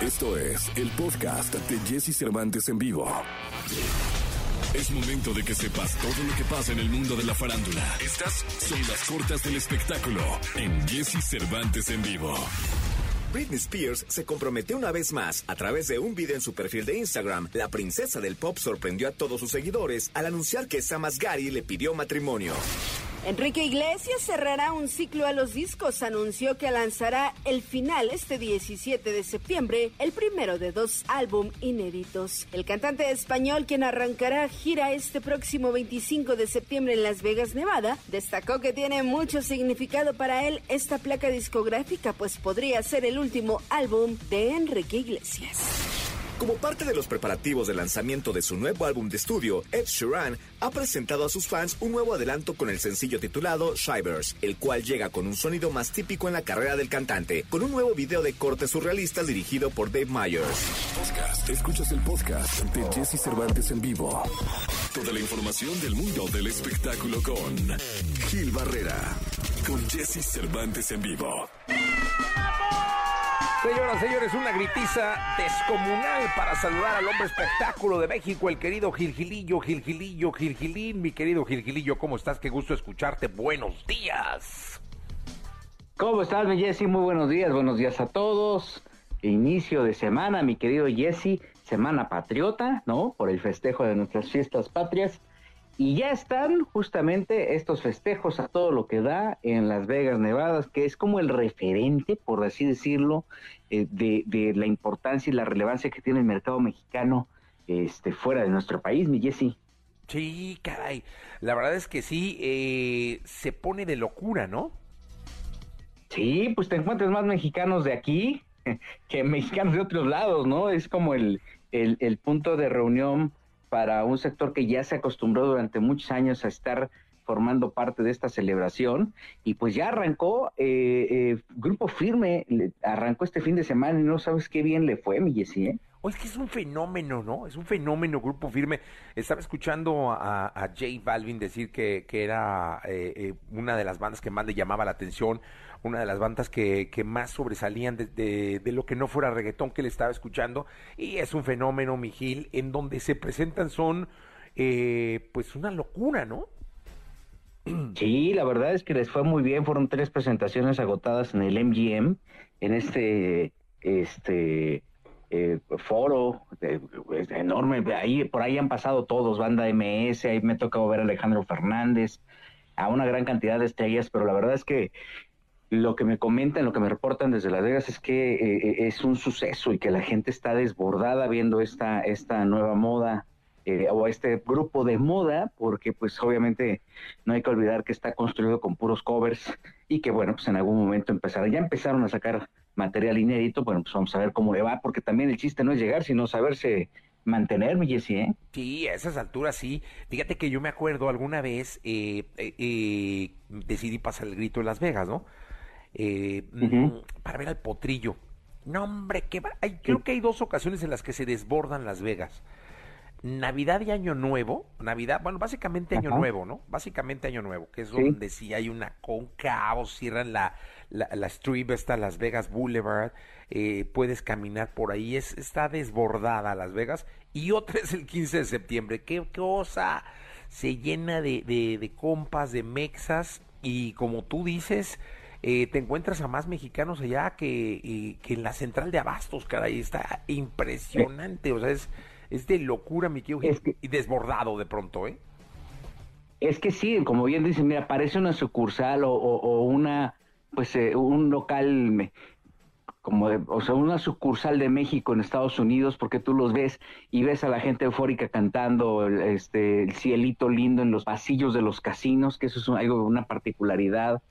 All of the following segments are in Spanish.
Esto es el podcast de Jesse Cervantes en vivo. Es momento de que sepas todo lo que pasa en el mundo de la farándula. Estas son las cortas del espectáculo en Jesse Cervantes en vivo. Britney Spears se comprometió una vez más a través de un video en su perfil de Instagram. La princesa del pop sorprendió a todos sus seguidores al anunciar que Sam Asghari le pidió matrimonio. Enrique Iglesias cerrará un ciclo a los discos. Anunció que lanzará el final este 17 de septiembre, el primero de dos álbum inéditos. El cantante español, quien arrancará gira este próximo 25 de septiembre en Las Vegas, Nevada, destacó que tiene mucho significado para él esta placa discográfica, pues podría ser el último álbum de Enrique Iglesias. Como parte de los preparativos de lanzamiento de su nuevo álbum de estudio, Ed Sheeran ha presentado a sus fans un nuevo adelanto con el sencillo titulado Shivers, el cual llega con un sonido más típico en la carrera del cantante, con un nuevo video de cortes surrealistas dirigido por Dave Myers. Podcast. Escuchas el podcast de Jesse Cervantes en vivo. Toda la información del mundo del espectáculo con Gil Barrera, con Jesse Cervantes en vivo. Señoras, señores, una gritiza descomunal para saludar al hombre espectáculo de México, el querido Gilgilillo, Gilgilillo, Gilgilín. Mi querido Gilgilillo, ¿cómo estás? Qué gusto escucharte. Buenos días. ¿Cómo estás, mi Jesse? Muy buenos días, buenos días a todos. Inicio de semana, mi querido Jesse, semana patriota, ¿no? Por el festejo de nuestras fiestas patrias. Y ya están justamente estos festejos a todo lo que da en Las Vegas, Nevada, que es como el referente, por así decirlo, eh, de, la importancia y la relevancia que tiene el mercado mexicano este, fuera de nuestro país, mi Jesse. Sí, caray. La verdad es que sí, eh, se pone de locura, ¿no? Sí, pues te encuentras más mexicanos de aquí que mexicanos de otros lados, ¿no? Es como el, el, el punto de reunión para un sector que ya se acostumbró durante muchos años a estar formando parte de esta celebración y pues ya arrancó eh, eh, Grupo Firme, arrancó este fin de semana y no sabes qué bien le fue, mi Jessy, ¿eh? O es que es un fenómeno, ¿no? Es un fenómeno Grupo Firme. Estaba escuchando a, a J Balvin decir que, que era eh, una de las bandas que más le llamaba la atención, una de las bandas que, que más sobresalían de, de, lo que no fuera reggaetón que le estaba escuchando. Y es un fenómeno, Mijil, en donde se presentan son, eh, pues, una locura, ¿no? Sí, la verdad es que les fue muy bien. Fueron tres presentaciones agotadas en el MGM, en este, este eh, foro enorme. Ahí, por ahí han pasado todos, banda MS, ahí me ha tocado ver a Alejandro Fernández, a una gran cantidad de estrellas, pero la verdad es que lo que me comentan, lo que me reportan desde Las Vegas es que eh, eh, es un suceso y que la gente está desbordada viendo esta, esta nueva moda eh, o este grupo de moda, porque pues obviamente no hay que olvidar que está construido con puros covers y que bueno, pues en algún momento empezará, ya empezaron a sacar material inédito, bueno, pues vamos a ver cómo le va, porque también el chiste no es llegar, sino saberse mantener, mi Jessy, ¿eh? Sí, a esas alturas sí. Fíjate que yo me acuerdo alguna vez decidí pasar el grito en Las Vegas, ¿no? eh, para ver al potrillo. No, hombre, que hay, creo que hay dos ocasiones en las que se desbordan Las Vegas. Navidad y Año Nuevo, Navidad, bueno, básicamente Año Nuevo, ¿no? Básicamente Año Nuevo, que es donde si hay una con caos, cierran la, la, la strip, está Las Vegas Boulevard, eh, puedes caminar por ahí, es, está desbordada Las Vegas, y otra es el 15 de septiembre, qué cosa, se llena de, de, de compas, de mexas, y como tú dices, eh, te encuentras a más mexicanos allá que, que en la central de Abastos, caray, está impresionante, o sea, es, es de locura, mi tío, y desbordado de pronto, ¿eh? Es que sí, como bien dicen, mira, parece una sucursal o, o, una, pues, eh, un local como de, o sea, una sucursal de México en Estados Unidos, porque tú los ves y ves a la gente eufórica cantando este, el cielito lindo en los pasillos de los casinos, que eso es algo, una particularidad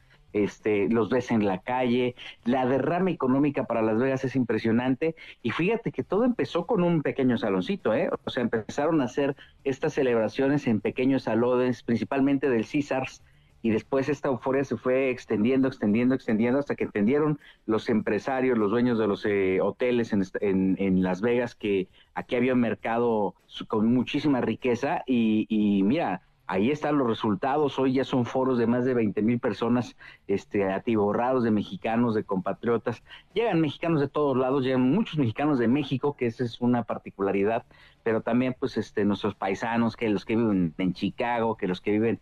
este, los ves en la calle, la derrama económica para Las Vegas es impresionante y fíjate que todo empezó con un pequeño saloncito, ¿eh? o sea, empezaron a hacer estas celebraciones en pequeños salones, principalmente del Caesars, y después esta euforia se fue extendiendo, extendiendo, extendiendo hasta que entendieron los empresarios, los dueños de los eh, hoteles en, en, Las Vegas que aquí había un mercado con muchísima riqueza y, y mira, ahí están los resultados. Hoy ya son foros de más de 20 mil personas este, atiborrados de mexicanos, de compatriotas. Llegan mexicanos de todos lados, llegan muchos mexicanos de México, que esa es una particularidad, pero también pues este, nuestros paisanos, que los que viven en Chicago, que los que viven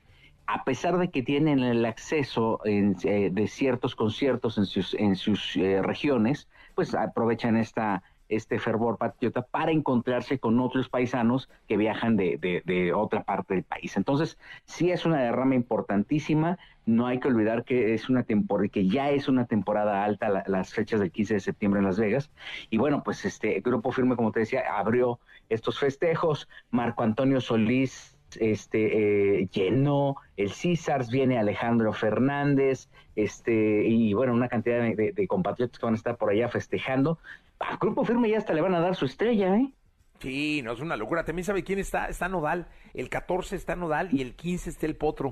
a pesar de que tienen el acceso en, eh, de ciertos conciertos en sus, en sus eh, regiones, pues aprovechan esta este fervor patriota para encontrarse con otros paisanos que viajan de, de, otra parte del país. Entonces, sí es una derrama importantísima. No hay que olvidar que es una temporada, que ya es una temporada alta las fechas del 15 de septiembre en Las Vegas. Y bueno, pues este Grupo Firme, como te decía, abrió estos festejos. Marco Antonio Solís este eh, llenó el Césars, viene Alejandro Fernández, este, y bueno, una cantidad de, de, compatriotas que van a estar por allá festejando al Grupo Firme ya hasta le van a dar su estrella, ¿eh? Sí, no es una locura. También sabe quién está, está Nodal. El 14 está Nodal y el 15 está el Potro.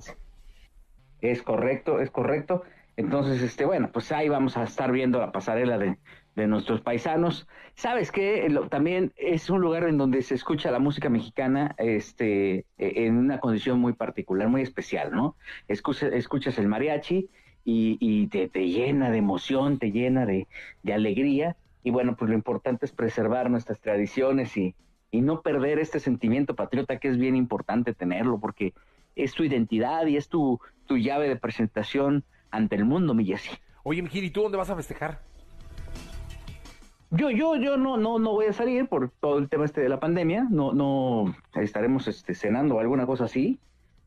Es correcto, es correcto. Entonces, este, bueno, pues ahí vamos a estar viendo la pasarela de, nuestros paisanos. ¿Sabes qué? también es un lugar en donde se escucha la música mexicana este, e, en una condición muy particular, muy especial, ¿no? escuchas el mariachi y, te, llena de emoción, te llena de, de alegría y bueno, pues lo importante es preservar nuestras tradiciones y, y no perder este sentimiento patriota que es bien importante tenerlo porque es tu identidad y es tu, tu llave de presentación ante el mundo, mi Jessy. Oye, Mijir, ¿y tú dónde vas a festejar? Yo, yo, yo no, no, no voy a salir por todo el tema este de la pandemia. No, no estaremos este, cenando o alguna cosa así.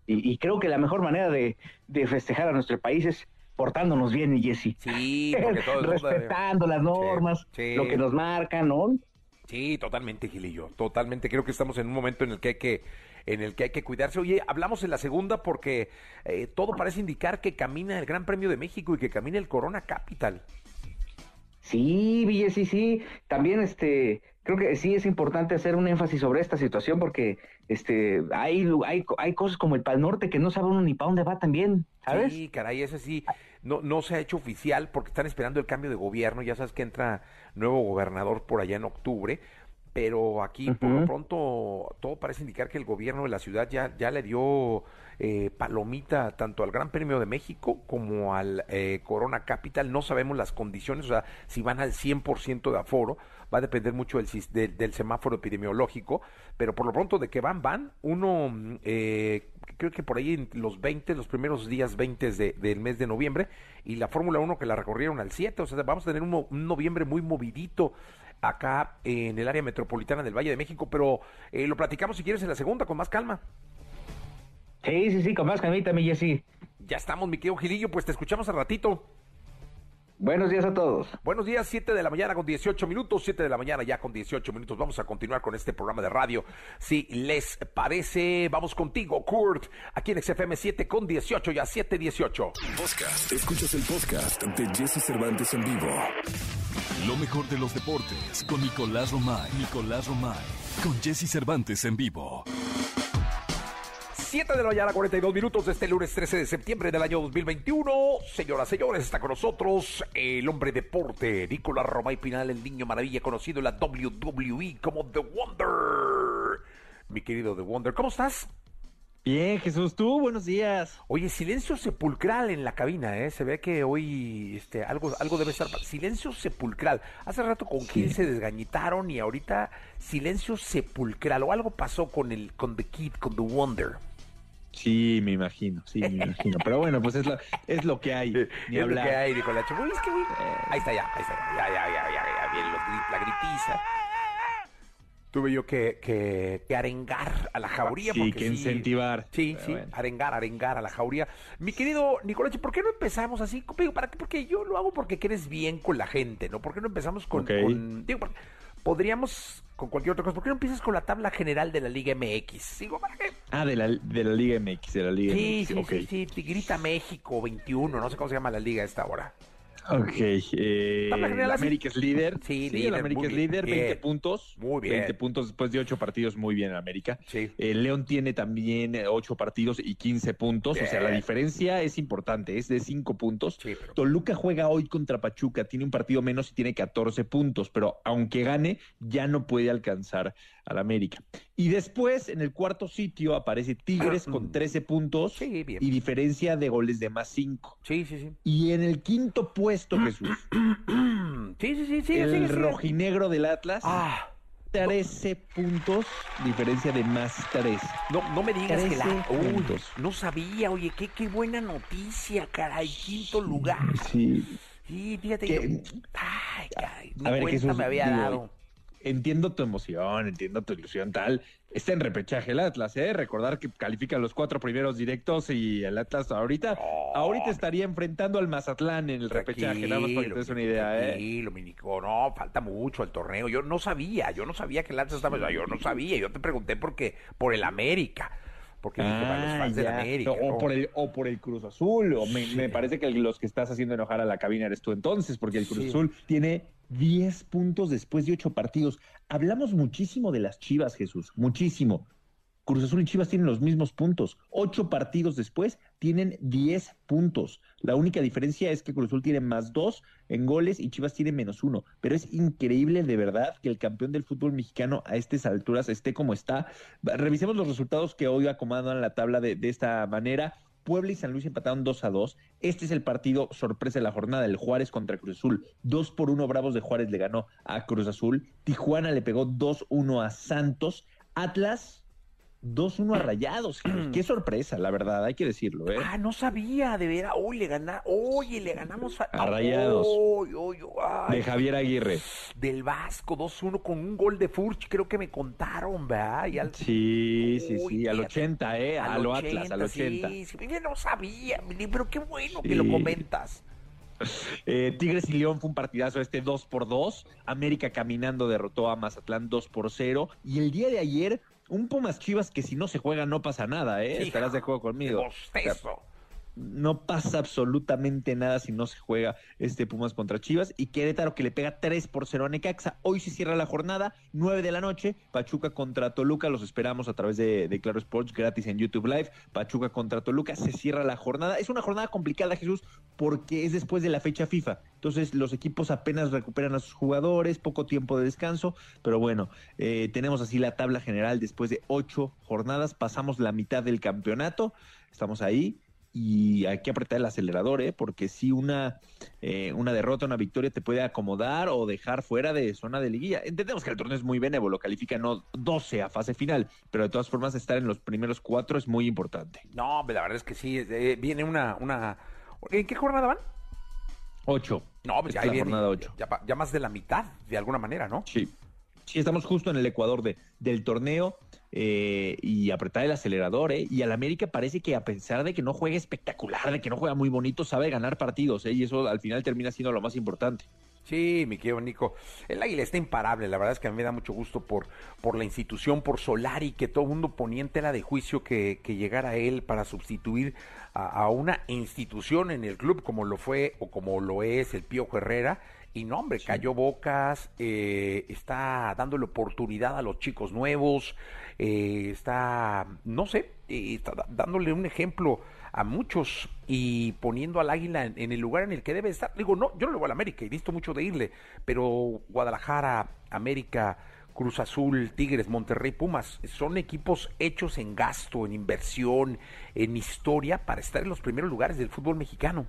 Y, y, creo que la mejor manera de, de festejar a nuestro país es portándonos bien, Jesse. Sí, porque todo Respetando las normas, lo que nos marcan, ¿no? Sí, totalmente, Gilillo. Totalmente. Creo que estamos en un momento en el que hay que en el que hay que cuidarse. Oye, hablamos en la segunda porque eh, todo parece indicar que camina el Gran Premio de México y que camina el Corona Capital. Sí, Ville, sí, sí. También este, creo que sí es importante hacer un énfasis sobre esta situación porque este, hay, hay, hay cosas como el Pal Norte que no sabe uno ni para dónde va también, ¿sabes? Sí, caray, ese sí no, no se ha hecho oficial porque están esperando el cambio de gobierno. Ya sabes que entra nuevo gobernador por allá en octubre. Pero aquí, por lo pronto, todo parece indicar que el gobierno de la ciudad ya, ya le dio eh, palomita tanto al Gran Premio de México como al eh, Corona Capital. No sabemos las condiciones, o sea, si van al 100% de aforo, va a depender mucho del, semáforo epidemiológico, pero por lo pronto de que van, van. Uno, eh, creo que por ahí en los 20, los primeros días 20 de, del mes de noviembre, y la Fórmula 1 que la recorrieron al 7, o sea, vamos a tener un, noviembre muy movidito acá en el área metropolitana del Valle de México, pero lo platicamos si quieres en la segunda con más calma. Sí, sí, sí, con más camita, mi Jessy. Ya estamos, mi querido Gilillo, pues te escuchamos al ratito. Buenos días a todos. Buenos días, 7 de la mañana con 18 minutos, 7 de la mañana ya con 18 minutos. Vamos a continuar con este programa de radio. Si les parece, vamos contigo, Kurt, aquí en XFM 7 con 18, ya 7, 18. Podcast. Escuchas el podcast de Jesse Cervantes en vivo. Lo mejor de los deportes con Nicolás Romay. Nicolás Romay. Con Jesse Cervantes en vivo. 7 de la mañana, 42 minutos de este lunes 13 de septiembre del año 2021. Señoras, señores, está con nosotros el hombre deporte, Nicolás Romay Pinal, el niño maravilla, conocido en la WWE como The Wonder. Mi querido The Wonder, ¿cómo estás? Bien, Jesús, tú, buenos días. Oye, silencio sepulcral en la cabina, ¿eh? Se ve que hoy este, algo, algo debe estar... Silencio sepulcral. Hace rato con Gil se desgañitaron y ahorita silencio sepulcral. O algo pasó con el con The Kid, con The Wonder. Sí, me imagino, sí, me imagino. Pero bueno, pues es lo, es lo que hay. Ni es lo que hay, dijo la es que, eh. Ahí está ya, ahí está ya, ya, ya, ya, ya, la gritiza. Tuve yo que, que, arengar a la jauría. Sí, que incentivar. Sí, sí, arengar, arengar a la jauría. Mi querido Nicolás, ¿por qué no empezamos así? ¿Para qué? Porque yo lo hago porque quieres bien con la gente, ¿no? ¿Por qué no empezamos con... con digo, podríamos con cualquier otra cosa. ¿Por qué no empiezas con la tabla general de la Liga MX? Digo, ¿para qué? Ah, de la, de la Liga MX, de la Liga sí, MX. Sí, sí, sí, Tigrita México 21, no sé cómo se llama la liga a esta hora. Ok, eh, América es líder. Sí, líder, América es líder, 20 puntos. Muy bien. 20 puntos después de 8 partidos, muy bien América. Sí. Eh, León tiene también 8 eh, partidos y 15 puntos, o sea, la diferencia es importante, es de 5 puntos. Sí, Toluca juega hoy contra Pachuca, tiene un partido menos y tiene 14 puntos, pero aunque gane, ya no puede alcanzar al América. Y después, en el cuarto sitio, aparece Tigres con 13 puntos y diferencia de goles de más 5. Sí, sí, sí. Y en el quinto puesto, Jesús. sí, sí, sí, sí. El rojinegro del Atlas. Ah. 13 puntos, diferencia de más 3. No, no me digas que la. Uy, no sabía, oye, qué, qué buena noticia, caray. Quinto lugar. Sí. Sí, fíjate que. Ay, caray, a ver, Jesús, me había dado entiendo tu emoción, entiendo tu ilusión, tal. Está en repechaje el Atlas, ¿eh? Recordar que califica los cuatro primeros directos y el Atlas ahorita, ahorita estaría enfrentando al Mazatlán en el repechaje, nada más para que te des una idea, ¿eh? Sí, Dominico, no, falta mucho el torneo. Yo no sabía, yo no sabía que el Atlas estaba, yo no sabía, yo te pregunté porque, por el América porque ah, América. O, por el, o por el Cruz Azul, o me, parece que los que estás haciendo enojar a la cabina eres tú entonces, porque el Cruz Azul tiene 10 puntos después de 8 partidos. Hablamos muchísimo de las Chivas, Jesús, muchísimo. Cruz Azul y Chivas tienen los mismos puntos. Ocho partidos después tienen 10 puntos. La única diferencia es que Cruz Azul tiene más dos en goles y Chivas tiene menos uno. Pero es increíble de verdad que el campeón del fútbol mexicano a estas alturas esté como está. Revisemos los resultados que hoy acomodan la tabla de, de esta manera. Puebla y San Luis empataron 2 a 2. Este es el partido sorpresa de la jornada, el Juárez contra Cruz Azul. 2 por 1 Bravos de Juárez le ganó a Cruz Azul. Tijuana le pegó 2-1 a Santos. Atlas 2-1 a Rayados. Qué sorpresa, la verdad, hay que decirlo, ¿eh? Ah, no sabía, de veras. Hoy le gana, oye, le ganamos a, Rayados. de Javier Aguirre. Del Vasco, 2-1 con un gol de Furch, creo que me contaron, ¿verdad? Sí, sí, sí, al 80, ¿eh? A lo Atlas, al 80. Sí, sí, no sabía, pero qué bueno que lo comentas. Eh, Tigres y León fue un partidazo este 2 por 2. América caminando derrotó a Mazatlán 2 por 0. Y el día de ayer un Pumas Chivas que si no se juega no pasa nada, ¿eh? Estarás de acuerdo conmigo no pasa absolutamente nada si no se juega este Pumas contra Chivas. Y Querétaro que le pega 3 por 0 a Necaxa. Hoy se cierra la jornada, 9 de la noche, Pachuca contra Toluca, los esperamos a través de, Claro Sports gratis en YouTube Live, Pachuca contra Toluca, se cierra la jornada. Es una jornada complicada, Jesús, porque es después de la fecha FIFA. Entonces los equipos apenas recuperan a sus jugadores, poco tiempo de descanso, pero bueno, eh, tenemos así la tabla general después de ocho jornadas, pasamos la mitad del campeonato, estamos ahí y hay que apretar el acelerador, ¿eh? porque si una, eh, una derrota, una victoria te puede acomodar o dejar fuera de zona de liguilla. Entendemos que el torneo es muy benévolo, califica no 12 a fase final, pero de todas formas estar en los primeros cuatro es muy importante. No, la verdad es que sí, eh, viene una, una... ¿En qué jornada van? Ocho. No, pues ya, la jornada ocho. Ya, ya más de la mitad, de alguna manera, ¿no? Sí. Sí, estamos justo en el Ecuador de, del torneo eh, y apretar el acelerador, ¿eh? Y al América parece que a pesar de que no juega espectacular, de que no juega muy bonito, sabe ganar partidos, ¿eh? Y eso al final termina siendo lo más importante. Sí, mi querido Nico. El Águila está imparable. La verdad es que a mí me da mucho gusto por, por la institución, por Solari, que todo el mundo ponía en tela de juicio que, que llegara él para sustituir a, una institución en el club como lo fue o como lo es el Pío Herrera y no, hombre, cayó bocas, eh, está dándole oportunidad a los chicos nuevos, eh, está, no sé, eh, está dándole un ejemplo a muchos y poniendo al águila en, el lugar en el que debe estar. Digo, no, yo no le voy a la América, he visto mucho de irle, pero Guadalajara, América, Cruz Azul, Tigres, Monterrey, Pumas, son equipos hechos en gasto, en inversión, en historia para estar en los primeros lugares del fútbol mexicano.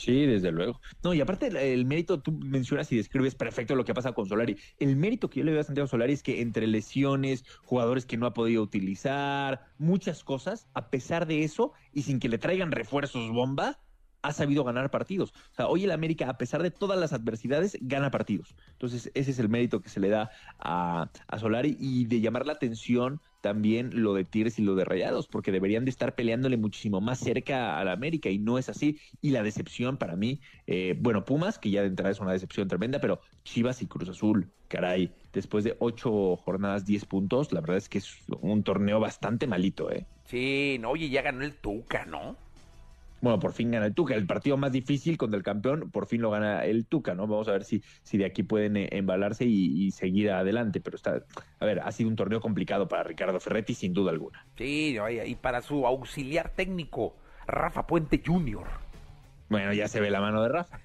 Sí, desde luego. No, y aparte el, mérito, tú mencionas y describes perfecto lo que pasa con Solari. El mérito que yo le veo a Santiago Solari es que entre lesiones, jugadores que no ha podido utilizar, muchas cosas, a pesar de eso, y sin que le traigan refuerzos bomba, ha sabido ganar partidos. O sea, hoy el América, a pesar de todas las adversidades, gana partidos. Entonces, ese es el mérito que se le da a, a Solari y de llamar la atención también lo de Tigres y lo de Rayados, porque deberían de estar peleándole muchísimo más cerca a la América y no es así. Y la decepción para mí, eh, bueno, Pumas, que ya de entrada es una decepción tremenda, pero Chivas y Cruz Azul, caray, después de ocho jornadas, diez puntos, la verdad es que es un torneo bastante malito, ¿eh? Sí, no, oye, ya ganó el Tuca, ¿no? Bueno, por fin gana el Tuca. El partido más difícil contra el campeón, por fin lo gana el Tuca, ¿no? Vamos a ver si, si de aquí pueden eh, embalarse y, seguir adelante. Pero está, a ver, ha sido un torneo complicado para Ricardo Ferretti, sin duda alguna. Sí, y para su auxiliar técnico, Rafa Puente Jr. Bueno, ya se ve la mano de Rafa.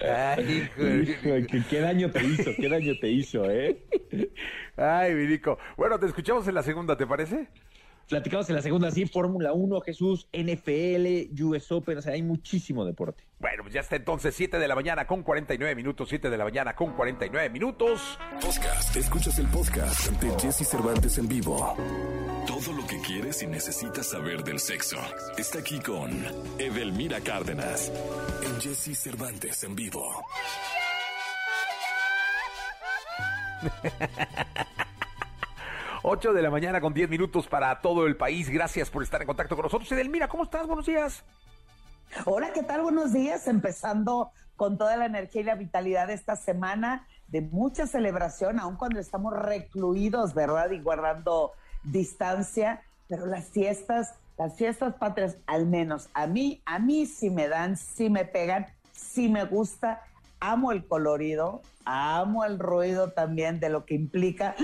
Ay, hijo. ¿Qué, daño te hizo? ¿Qué daño te hizo, eh? Ay, Vinico. Bueno, te escuchamos en la segunda, ¿te parece? Platicamos en la segunda, sí, Fórmula 1, Jesús, NFL, US Open, o sea, hay muchísimo deporte. Bueno, pues ya está entonces, 7 de la mañana con 49 minutos, 7 de la mañana con 49 minutos. Podcast, escuchas el podcast ante Jesse Cervantes en vivo. Todo lo que quieres y necesitas saber del sexo está aquí con Edelmira Cárdenas en Jesse Cervantes en vivo. 8 de la mañana con 10 minutos para todo el país. Gracias por estar en contacto con nosotros. Edelmira, ¿cómo estás? Buenos días. Hola, ¿qué tal? Buenos días. Empezando con toda la energía y la vitalidad de esta semana de mucha celebración, aun cuando estamos recluidos, ¿verdad? Y guardando distancia, pero las fiestas, las fiestas patrias, al menos a mí, a mí sí me dan, sí me pegan, sí me gusta, amo el colorido, amo el ruido también de lo que implica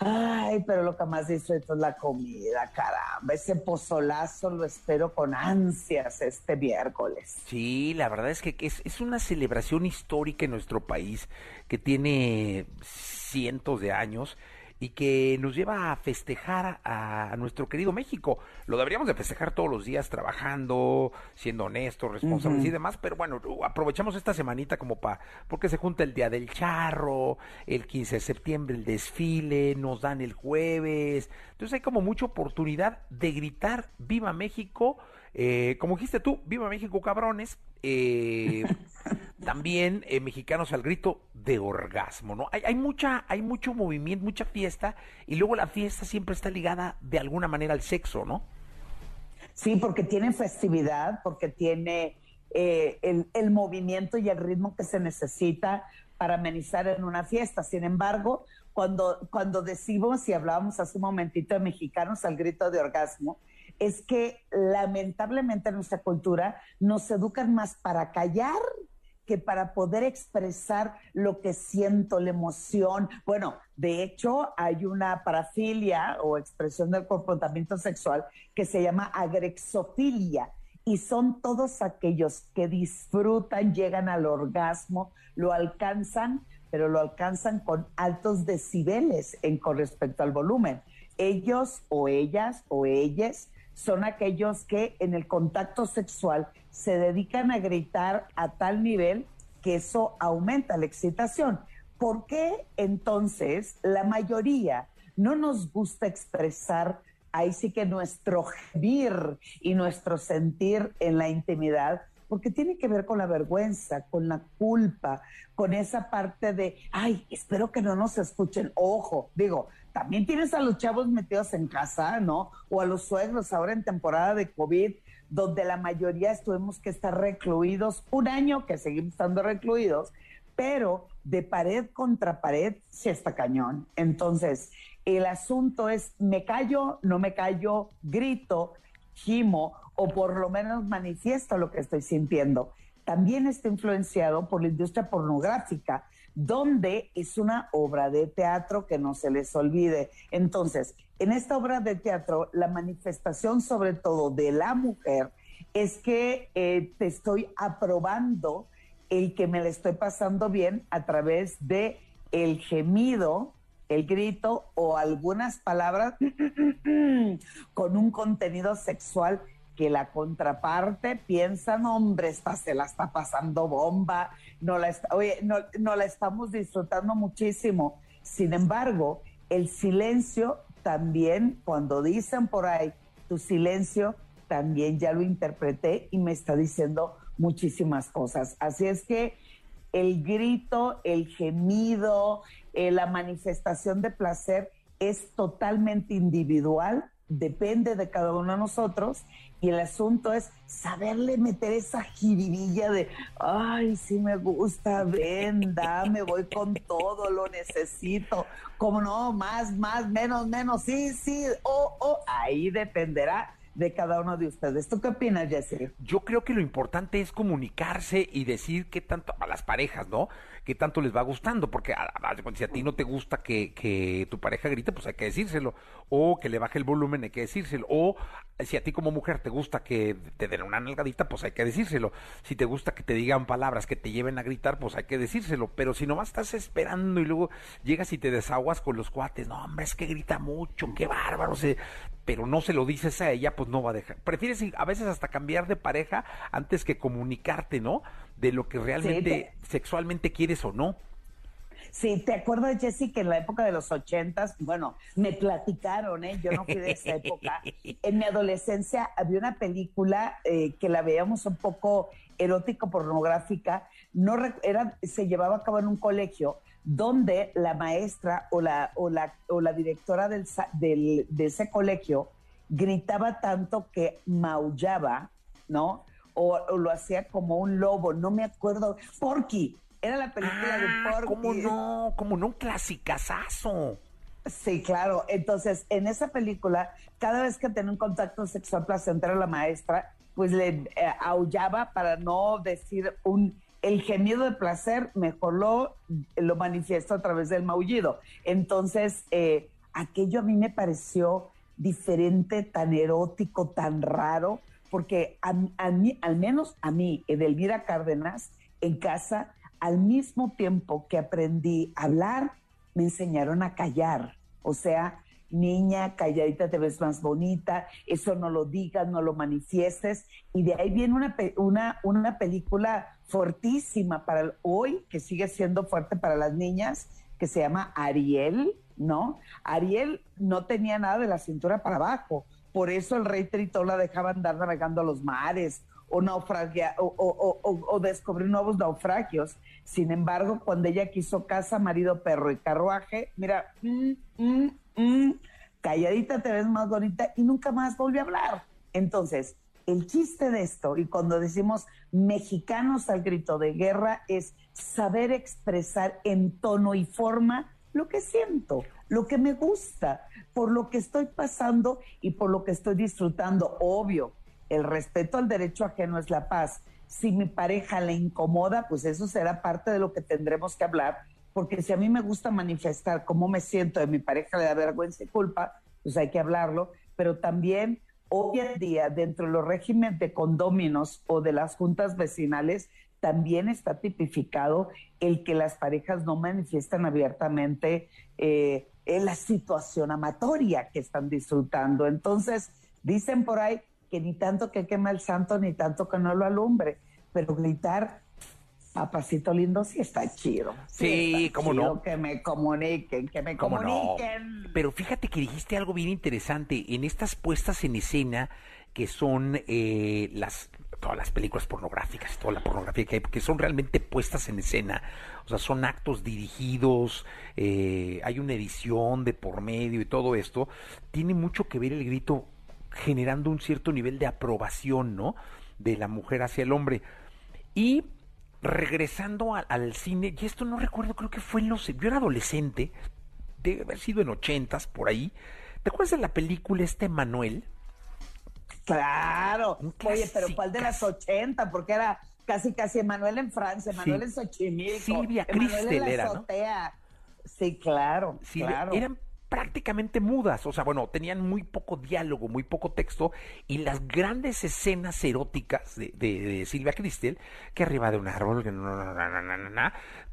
Ay, pero lo que más disfruto es la comida, caramba. Ese pozolazo lo espero con ansias este miércoles. Sí, la verdad es que es, es una celebración histórica en nuestro país que tiene cientos de años y que nos lleva a festejar a, nuestro querido México. Lo deberíamos de festejar todos los días trabajando, siendo honestos, responsables y demás, pero bueno, aprovechamos esta semanita como para, porque se junta el Día del Charro, el 15 de septiembre el desfile, nos dan el jueves, entonces hay como mucha oportunidad de gritar Viva México eh, como dijiste tú, viva México, cabrones. Eh, también eh, mexicanos al grito de orgasmo, ¿no? Hay, hay, mucha, hay mucho movimiento, mucha fiesta, y luego la fiesta siempre está ligada de alguna manera al sexo, ¿no? Sí, porque tiene festividad, porque tiene el, el movimiento y el ritmo que se necesita para amenizar en una fiesta. Sin embargo, cuando, cuando decimos y hablábamos hace un momentito de mexicanos al grito de orgasmo, es que lamentablemente en nuestra cultura nos educan más para callar que para poder expresar lo que siento, la emoción. Bueno, de hecho, hay una parafilia o expresión del comportamiento sexual que se llama agrexofilia y son todos aquellos que disfrutan, llegan al orgasmo, lo alcanzan, pero lo alcanzan con altos decibeles en con respecto al volumen. Ellos o ellas o ellas son aquellos que en el contacto sexual se dedican a gritar a tal nivel que eso aumenta la excitación. ¿Por qué entonces la mayoría no nos gusta expresar ahí sí que nuestro gemir y nuestro sentir en la intimidad? Porque tiene que ver con la vergüenza, con la culpa, con esa parte de, ay, espero que no nos escuchen. Ojo, digo, también tienes a los chavos metidos en casa, ¿no? O a los suegros ahora en temporada de COVID, donde la mayoría tuvimos que estar recluidos un año, que seguimos estando recluidos, pero de pared contra pared se está cañón. Entonces, el asunto es, me callo, no me callo, grito, gimo, o por lo menos manifiesto lo que estoy sintiendo. También está influenciado por la industria pornográfica, donde es una obra de teatro que no se les olvide. Entonces, en esta obra de teatro, la manifestación sobre todo de la mujer es que eh, te estoy aprobando el que me le estoy pasando bien a través de el gemido, el grito o algunas palabras con un contenido sexual que la contraparte piensa, no, hombre, se la está pasando bomba, no la estamos disfrutando muchísimo. Sin embargo, el silencio también, cuando dicen por ahí, tu silencio, también ya lo interpreté y me está diciendo muchísimas cosas. Así es que el grito, el gemido, eh, la manifestación de placer es totalmente individual, depende de cada uno de nosotros y el asunto es saberle meter esa jiribilla de, ay, sí me gusta, ven, me voy con todo, lo necesito. Como no, más, más, menos, menos, sí, sí, o, oh, oh, ahí dependerá de cada uno de ustedes. ¿Tú qué opinas, Jesse? Yo creo que lo importante es comunicarse y decir qué tanto a las parejas, ¿no? Qué tanto les va gustando, porque si a ti no te gusta que, que tu pareja grite, pues hay que decírselo, o que le baje el volumen, hay que decírselo, o si a ti como mujer te gusta que te den una nalgadita, pues hay que decírselo, si te gusta que te digan palabras que te lleven a gritar, pues hay que decírselo, pero si nomás estás esperando y luego llegas y te desaguas con los cuates, no, hombre, es que grita mucho, qué bárbaro, se, pero no se lo dices a ella, pues no va a dejar. Prefieres a veces hasta cambiar de pareja antes que comunicarte, ¿no? De lo que realmente sexualmente quieres o no. Sí, ¿te acuerdas, Jessy, que en la época de los ochentas, bueno, me platicaron, ¿eh? Yo no fui de esa época. En mi adolescencia había una película eh, que la veíamos un poco erótico-pornográfica, no era, se llevaba a cabo en un colegio donde la maestra o la, o la, o la directora del, del, de ese colegio gritaba tanto que maullaba, ¿no? O, lo hacía como un lobo, no me acuerdo. Porky, era la película de ah, Porky. ¿Cómo no? ¿Cómo no? Un clasicazazo. Sí, claro. Entonces, en esa película, cada vez que tenía un contacto sexual placentero la maestra, pues le eh, aullaba para no decir un el gemido de placer mejor lo, lo manifiesto a través del maullido. Entonces, eh, aquello a mí me pareció diferente, tan erótico, tan raro, porque a, mí, al menos a mí, Edelmira Cárdenas, en casa, al mismo tiempo que aprendí a hablar, me enseñaron a callar. O sea, niña, calladita te ves más bonita, eso no lo digas, no lo manifiestes. Y de ahí viene una, una, una película fortísima para hoy, que sigue siendo fuerte para las niñas, que se llama Ariel, ¿no? Ariel no tenía nada de la cintura para abajo, por eso el rey Tritón la dejaba andar navegando a los mares o, naufragia, o, descubrir nuevos naufragios. Sin embargo, cuando ella quiso casa, marido, perro y carruaje, mira, mm, mm, mm, calladita te ves más bonita y nunca más volvió a hablar. Entonces, el chiste de esto, y cuando decimos mexicanos al grito de guerra, es saber expresar en tono y forma lo que siento, lo que me gusta, por lo que estoy pasando y por lo que estoy disfrutando. Obvio, el respeto al derecho ajeno es la paz. Si mi pareja le incomoda, pues eso será parte de lo que tendremos que hablar, porque si a mí me gusta manifestar cómo me siento de mi pareja le da vergüenza y culpa, pues hay que hablarlo, pero también hoy en día dentro de los regímenes de condóminos o de las juntas vecinales también está tipificado el que las parejas no manifiestan abiertamente eh, la situación amatoria que están disfrutando. Entonces, dicen por ahí que ni tanto que quema el santo, ni tanto que no lo alumbre, pero gritar, papacito lindo, sí está chido. Sí, cómo no. Que me comuniquen, que me comuniquen. Pero fíjate que dijiste algo bien interesante. En estas puestas en escena que son eh, las todas las películas pornográficas, toda la pornografía que hay, que son realmente puestas en escena, o sea, son actos dirigidos, eh, hay una edición de por medio y todo esto, tiene mucho que ver el grito generando un cierto nivel de aprobación, ¿no? De la mujer hacia el hombre. Y regresando al cine, y esto no recuerdo, creo que fue en los... Yo era adolescente, debe haber sido en ochentas, por ahí. ¿Te acuerdas de la película este Manuel? Claro. Oye, pero ¿cuál de las 80? Porque era casi casi Emanuel en Francia, Emanuel en Xochimilco. Silvia Cristel era, ¿no? Sí, claro, sí, claro. Eran prácticamente mudas, o sea, bueno, tenían muy poco diálogo, muy poco texto, y las grandes escenas eróticas de, de, Silvia Cristel, que arriba de un árbol, que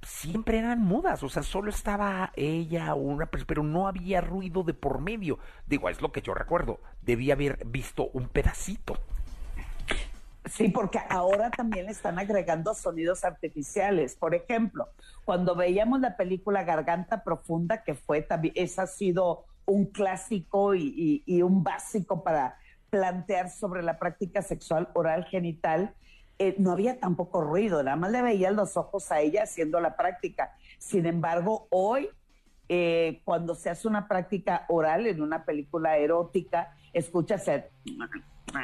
siempre eran mudas, o sea, solo estaba ella, una, pero no había ruido de por medio. Digo, es lo que yo recuerdo, debía haber visto un pedacito. Sí, porque ahora también están agregando sonidos artificiales. Por ejemplo, cuando veíamos la película Garganta Profunda, que fue también, esa ha sido un clásico y, un básico para plantear sobre la práctica sexual oral genital, eh, no había tampoco ruido, nada más le veían los ojos a ella haciendo la práctica. Sin embargo, hoy, eh, cuando se hace una práctica oral en una película erótica, escuchas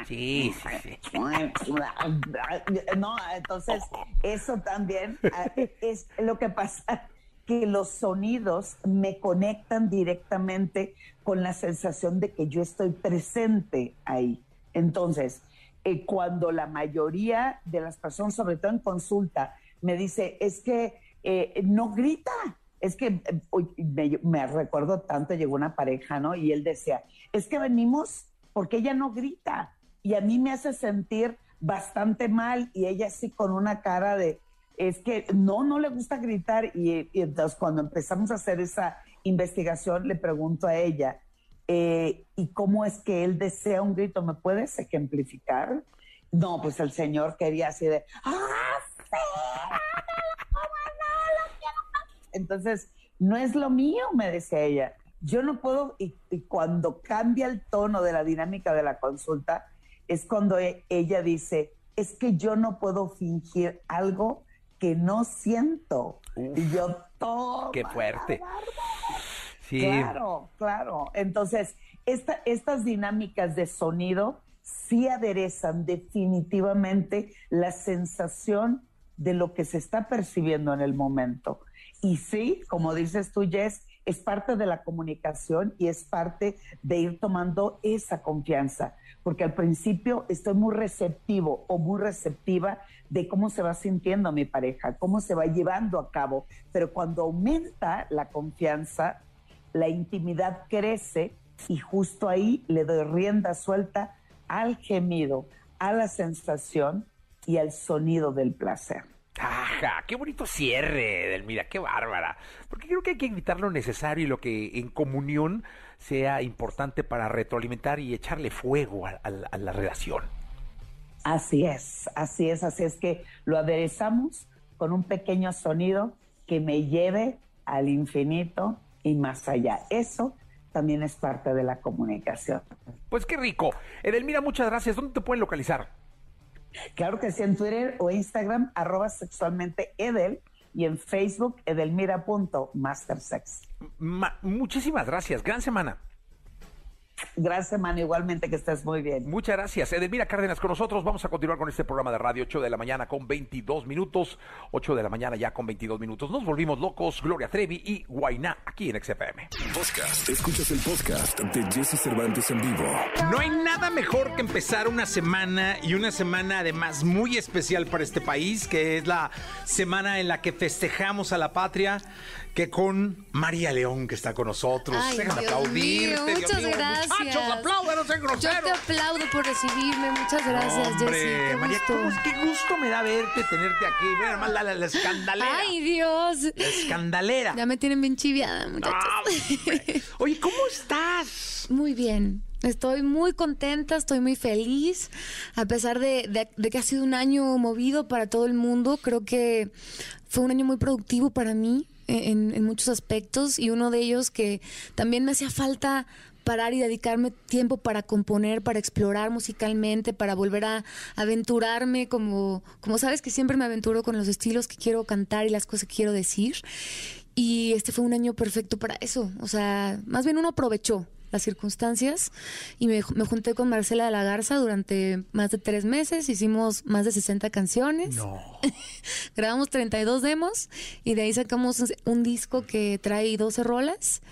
Sí, sí, No, entonces eso también ah, es lo que pasa, que los sonidos me conectan directamente con la sensación de que yo estoy presente ahí. Entonces, eh, cuando la mayoría de las personas, sobre todo en consulta, me dice, es que eh, no grita, es que me, recuerdo tanto, llegó una pareja, ¿no? Y él decía, es que venimos porque ella no grita y a mí me hace sentir bastante mal y ella así con una cara de, es que no, no le gusta gritar y, entonces cuando empezamos a hacer esa investigación le pregunto a ella, eh, ¿y cómo es que él desea un grito? ¿Me puedes ejemplificar? No, pues el señor quería así de, ¡ah, sí! Entonces, no es lo mío, me decía ella. Yo no puedo, y, cuando cambia el tono de la dinámica de la consulta, es cuando e, ella dice, es que yo no puedo fingir algo que no siento. y yo, todo. Qué fuerte. Sí. Claro, claro. Entonces, esta, estas dinámicas de sonido sí aderezan definitivamente la sensación de lo que se está percibiendo en el momento. Y sí, como dices tú, Jess, es parte de la comunicación y es parte de ir tomando esa confianza, porque al principio estoy muy receptivo o muy receptiva de cómo se va sintiendo mi pareja, cómo se va llevando a cabo, pero cuando aumenta la confianza, la intimidad crece y justo ahí le doy rienda suelta al gemido, a la sensación y al sonido del placer. ¡Ajá! ¡Qué bonito cierre, Delmira! ¡Qué bárbara! Porque creo que hay que evitar lo necesario y lo que en comunión sea importante para retroalimentar y echarle fuego a, la relación. Así es, así es, así es que lo aderezamos con un pequeño sonido que me lleve al infinito y más allá. Eso también es parte de la comunicación. Pues qué rico. Edelmira, muchas gracias. ¿Dónde te pueden localizar? Claro que sí, en Twitter o Instagram, arroba sexualmente Edel, y en Facebook, edelmira.mastersex. muchísimas gracias, gran semana. Gracias, mano. Igualmente que estés muy bien. Muchas gracias. Edelmira Cárdenas con nosotros. Vamos a continuar con este programa de radio 8 de la mañana con 22 minutos. 8 de la mañana ya con 22 minutos. Nos volvimos locos. Gloria Trevi y Guainá aquí en XFM. Podcast. Escuchas el podcast de Jesse Cervantes en vivo. No hay nada mejor que empezar una semana y una semana además muy especial para este país, que es la semana en la que festejamos a la patria que con María León, que está con nosotros. Ay, Déjame aplaudirte. muchas gracias. Muchachos, apláudanos en grosero. Yo te aplaudo por recibirme. Muchas gracias, Hombre, María, qué gusto me da verte, tenerte aquí. Mira, más la, la, escandalera. Ay, Dios. La escandalera. Ya me tienen bien chiviada, muchachos. Oye, ¿cómo estás? Muy bien. Estoy muy contenta, estoy muy feliz, a pesar de, de, que ha sido un año movido para todo el mundo. Creo que fue un año muy productivo para mí en, muchos aspectos y uno de ellos que también me hacía falta parar y dedicarme tiempo para componer, para explorar musicalmente, para volver a aventurarme como, como sabes que siempre me aventuro con los estilos que quiero cantar y las cosas que quiero decir. Y este fue un año perfecto para eso. O sea, más bien uno aprovechó las circunstancias y me, me, junté con Marcela de la Garza durante más de tres meses, hicimos más de 60 canciones, no. grabamos 32 demos y de ahí sacamos un disco que trae 12 rolas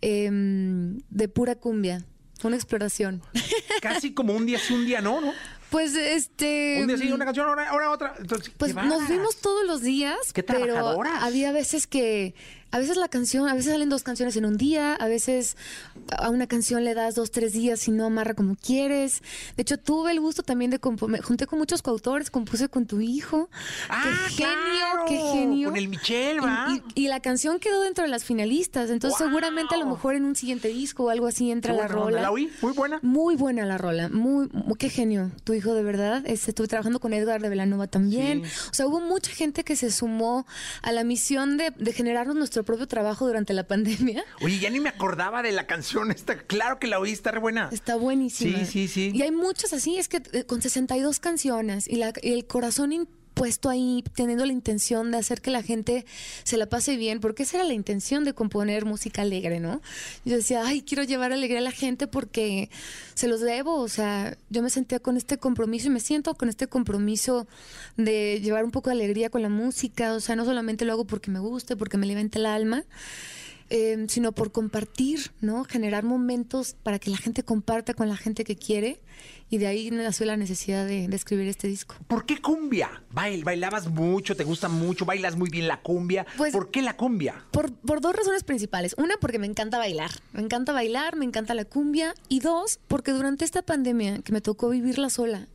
em, de pura cumbia, una exploración. Casi como un día sí, un día no, ¿no? Pues este. Un día sí, una canción, ahora, otra. pues nos vimos todos los días. ¿Qué pero había veces que a veces la canción, a veces salen dos canciones en un día, a veces a una canción le das dos, tres días y no amarra como quieres. De hecho, tuve el gusto también de componer, junté con muchos coautores, compuse con tu hijo. ¡Ah, qué genio! ¡Qué genio! Con el Michel, ¿va? Y, la canción quedó dentro de las finalistas, entonces seguramente a lo mejor en un siguiente disco o algo así entra la rola. ¿La oí? Muy buena. Muy buena la rola, muy, qué genio, tu hijo de verdad. Este, estuve trabajando con Edgar de Velanova también. O sea, hubo mucha gente que se sumó a la misión de, de generarnos nuestro propio trabajo durante la pandemia. Oye, ya ni me acordaba de la canción esta. Claro que la oí, está re buena. Está buenísima. Sí, sí, sí. Y hay muchas así, es que eh, con 62 canciones y, la, y el corazón puesto ahí teniendo la intención de hacer que la gente se la pase bien, porque esa era la intención de componer música alegre, ¿no? Yo decía, ay, quiero llevar alegría a la gente porque se los debo, o sea, yo me sentía con este compromiso y me siento con este compromiso de llevar un poco de alegría con la música, o sea, no solamente lo hago porque me guste, porque me levanta el alma, em, sino por compartir, ¿no? Generar momentos para que la gente comparta con la gente que quiere y de ahí nació la necesidad de, escribir este disco. ¿Por qué cumbia? Bail, bailabas mucho, te gusta mucho, bailas muy bien la cumbia. Pues, ¿Por qué la cumbia? Por, por dos razones principales. Una, porque me encanta bailar. Me encanta bailar, me encanta la cumbia. Y dos, porque durante esta pandemia que me tocó vivirla sola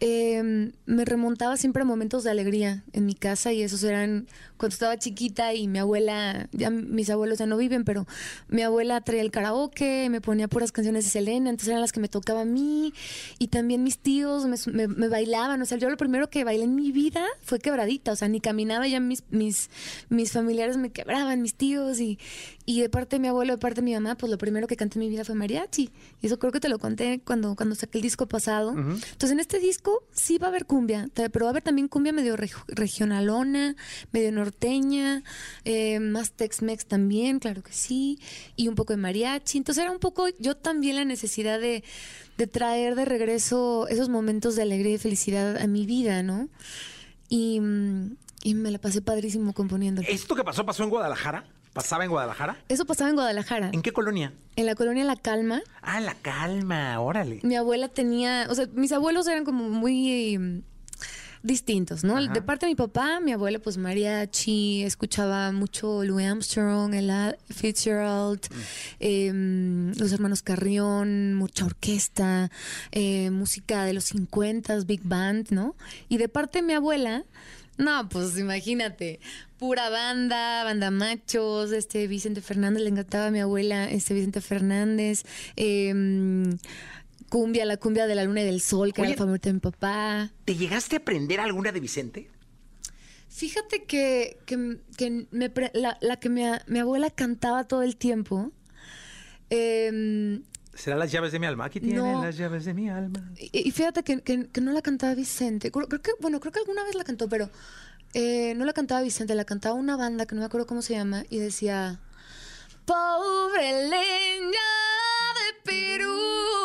eh, me remontaba siempre a momentos de alegría en mi casa y esos eran cuando estaba chiquita y mi abuela, ya mis abuelos ya no viven, pero mi abuela traía el karaoke, me ponía puras canciones de Selena, entonces eran las que me tocaba a mí y también mis tíos me, bailaban, o sea, yo lo primero que bailé en mi vida fue quebradita, o sea, ni caminaba ya mis, mis, mis familiares me quebraban, mis tíos y, y de parte de mi abuelo, de parte de mi mamá, pues lo primero que canté en mi vida fue mariachi y eso creo que te lo conté cuando, cuando saqué el disco pasado. Entonces en este disco sí va a haber cumbia, pero va a haber también cumbia medio regionalona, medio norteña, eh, más Tex-Mex también, claro que sí, y un poco de mariachi. Entonces era un poco yo también la necesidad de, traer de regreso esos momentos de alegría y felicidad a mi vida, ¿no? Y, y me la pasé padrísimo componiendo. ¿Esto que pasó pasó en Guadalajara? ¿Pasaba en Guadalajara? Eso pasaba en Guadalajara. ¿En qué colonia? En la colonia La Calma. Ah, La Calma, órale. Mi abuela tenía, o sea, mis abuelos eran como muy mm, distintos, ¿no? De parte de mi papá, mi abuela pues mariachi, escuchaba mucho Louis Armstrong, Ella Fitzgerald, mm. em, los hermanos Carrión, mucha orquesta, eh, música de los 50, big band, ¿no? Y de parte de mi abuela, no, pues imagínate, pura banda, banda machos, este Vicente Fernández, le encantaba a mi abuela, este Vicente Fernández, em, cumbia, la cumbia de la luna y del sol, que era favorita de mi papá. ¿Te llegaste a aprender alguna de Vicente? Fíjate que, la, que mi, abuela cantaba todo el tiempo. Eh, ¿Será las llaves de mi alma? Aquí tienen las llaves de mi alma. Y, fíjate que, no la cantaba Vicente. Creo, que, bueno, creo que alguna vez la cantó, pero eh, no la cantaba Vicente, la cantaba una banda que no me acuerdo cómo se llama y decía, pobre leña de pirul,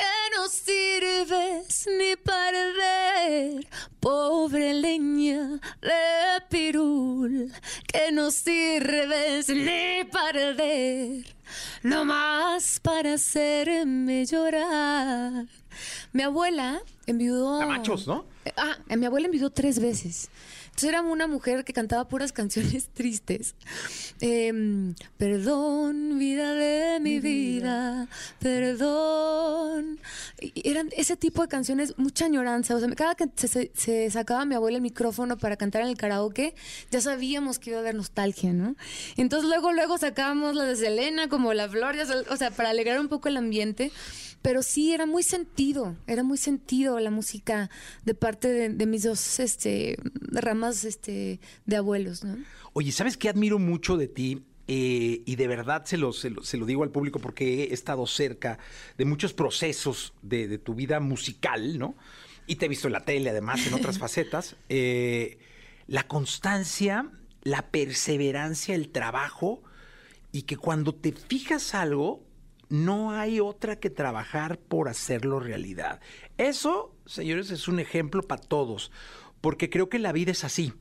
que no sirves ni para ver, pobre leña de pirul, que no sirves ni para ver, no más para hacerme llorar. Mi abuela enviudó. machos, ¿no? Ah, mi abuela enviudó tres veces. Entonces era una mujer que cantaba puras canciones tristes. Em, perdón, vida de mi vida, perdón. eran ese tipo de canciones, mucha añoranza. O sea, cada que se, sacaba mi abuela el micrófono para cantar en el karaoke, ya sabíamos que iba a haber nostalgia, ¿no? Entonces luego, luego sacábamos la de Selena, como la flor, o sea, para alegrar un poco el ambiente pero sí era muy sentido, era muy sentido la música de parte de, mis dos este, ramas este, de abuelos. ¿no? Oye, ¿sabes qué admiro mucho de ti? Eh, y de verdad se lo, se lo, digo al público porque he estado cerca de muchos procesos de, tu vida musical, ¿no? Y te he visto en la tele, además, en otras facetas. Eh, la constancia, la perseverancia, el trabajo, y que cuando te fijas algo, no hay otra que trabajar por hacerlo realidad. Eso, señores, es un ejemplo para todos, porque creo que la vida es así.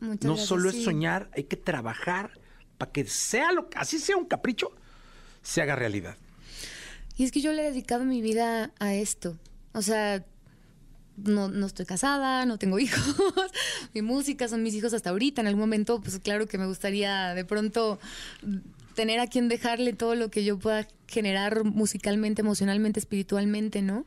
no solo es soñar, hay que trabajar para que sea lo así sea un capricho, se haga realidad. Y es que yo le he dedicado mi vida a esto. O sea, no, no estoy casada, no tengo hijos, mi música son mis hijos hasta ahorita. En algún momento, pues claro que me gustaría de pronto tener a quien dejarle todo lo que yo pueda generar musicalmente, emocionalmente, espiritualmente, ¿no?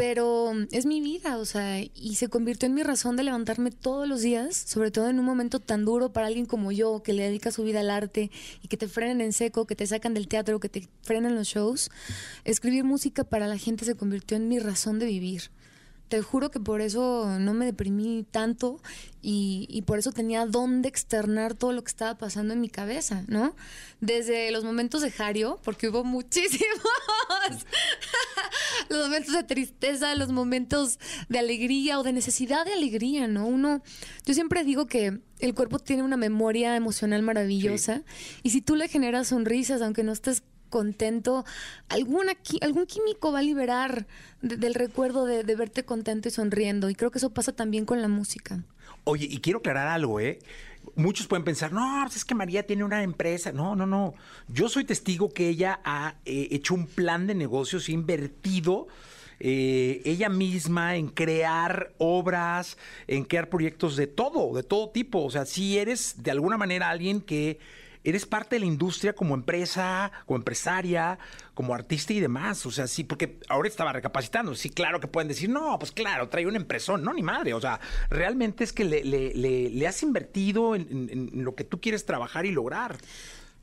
Pero es mi vida, o sea, y se convirtió en mi razón de levantarme todos los días, sobre todo en un momento tan duro para alguien como yo, que le dedica su vida al arte y que te frenen en seco, que te sacan del teatro, que te frenen los shows. Escribir música para la gente se convirtió en mi razón de vivir te juro que por eso no me deprimí tanto y, por eso tenía dónde externar todo lo que estaba pasando en mi cabeza, ¿no? Desde los momentos de Jario, porque hubo muchísimos, los momentos de tristeza, los momentos de alegría o de necesidad de alegría, ¿no? Uno, yo siempre digo que el cuerpo tiene una memoria emocional maravillosa y si tú le generas sonrisas, aunque no estés contento, alguna, algún químico va a liberar del recuerdo de, verte contento y sonriendo. Y creo que eso pasa también con la música. Oye, y quiero aclarar algo, ¿eh? muchos pueden pensar, no, pues es que María tiene una empresa. No, no, no. Yo soy testigo que ella ha eh, hecho un plan de negocios, invertido. Eh, ella misma en crear obras, en crear proyectos de todo, de todo tipo. O sea, si eres de alguna manera alguien que eres parte de la industria como empresa, como empresaria, como artista y demás. O sea, sí, porque ahora estaba recapacitando. Sí, claro que pueden decir, no, pues claro, trae una empresón. No, ni madre. O sea, realmente es que le, le, has invertido en, lo que tú quieres trabajar y lograr.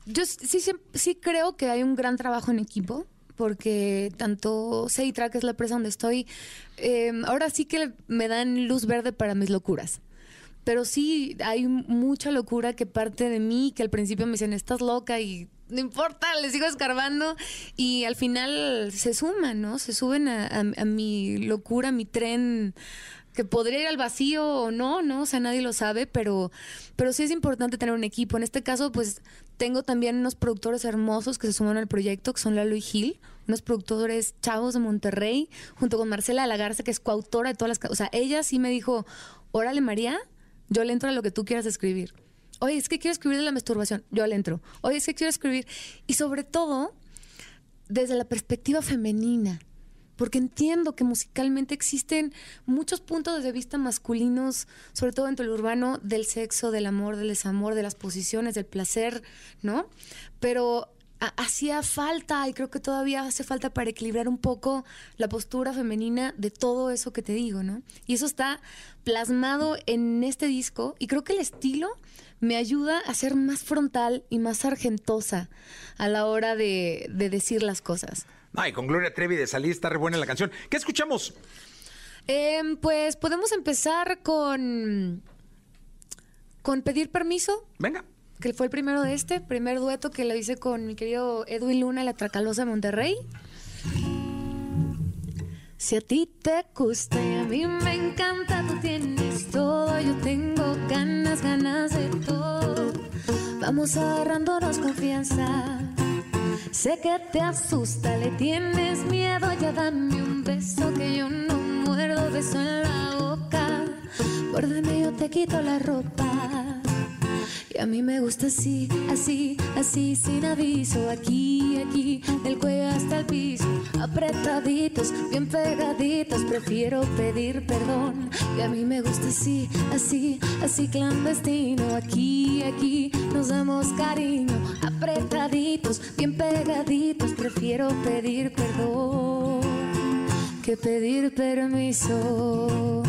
Yo sí, sí, creo que hay un gran trabajo en equipo porque tanto Seitra, que es la empresa donde estoy, eh, ahora sí que me dan luz verde para mis locuras pero sí hay mucha locura que parte de mí, que al principio me dicen, estás loca y no importa, les sigo escarbando y al final se suman, ¿no? Se suben a, mi locura, a mi tren que podría ir al vacío o no, ¿no? O sea, nadie lo sabe, pero, pero sí es importante tener un equipo. En este caso, pues tengo también unos productores hermosos que se suman al proyecto, que son Lalo y Gil, unos productores chavos de Monterrey, junto con Marcela de que es coautora de todas las... O sea, ella sí me dijo, órale María, yo le entro a lo que tú quieras escribir. Oye, es que quiero escribir de la masturbación. Yo le entro. Oye, es que quiero escribir. Y sobre todo, desde la perspectiva femenina. Porque entiendo que musicalmente existen muchos puntos de vista masculinos, sobre todo dentro del urbano, del sexo, del amor, del desamor, de las posiciones, del placer, ¿no? Pero hacía falta y creo que todavía hace falta para equilibrar un poco la postura femenina de todo eso que te digo, ¿no? Y eso está plasmado en este disco y creo que el estilo me ayuda a ser más frontal y más argentosa a la hora de, decir las cosas. Ay, con Gloria Trevi de salir está re buena la canción. ¿Qué escuchamos? Em, pues podemos empezar con con pedir permiso. Venga que fue el primero de este, primer dueto que lo hice con mi querido Edwin Luna, la Tracalosa de Monterrey. Si a ti te gusta y a mí me encanta, tú tienes todo, yo tengo ganas, ganas de todo. Vamos agarrándonos confianza. Sé que te asusta, le tienes miedo, ya dame un beso que yo no muerdo, beso en la boca. Guárdame, yo te quito la ropa. Y a mí me gusta así, así, así, sin aviso. Aquí, aquí, del cuello hasta el piso. Apretaditos, bien pegaditos. Prefiero pedir perdón. Y a mí me gusta así, así, así, clandestino. Aquí, aquí, nos damos cariño. Apretaditos, bien pegaditos. Prefiero pedir perdón que pedir permiso.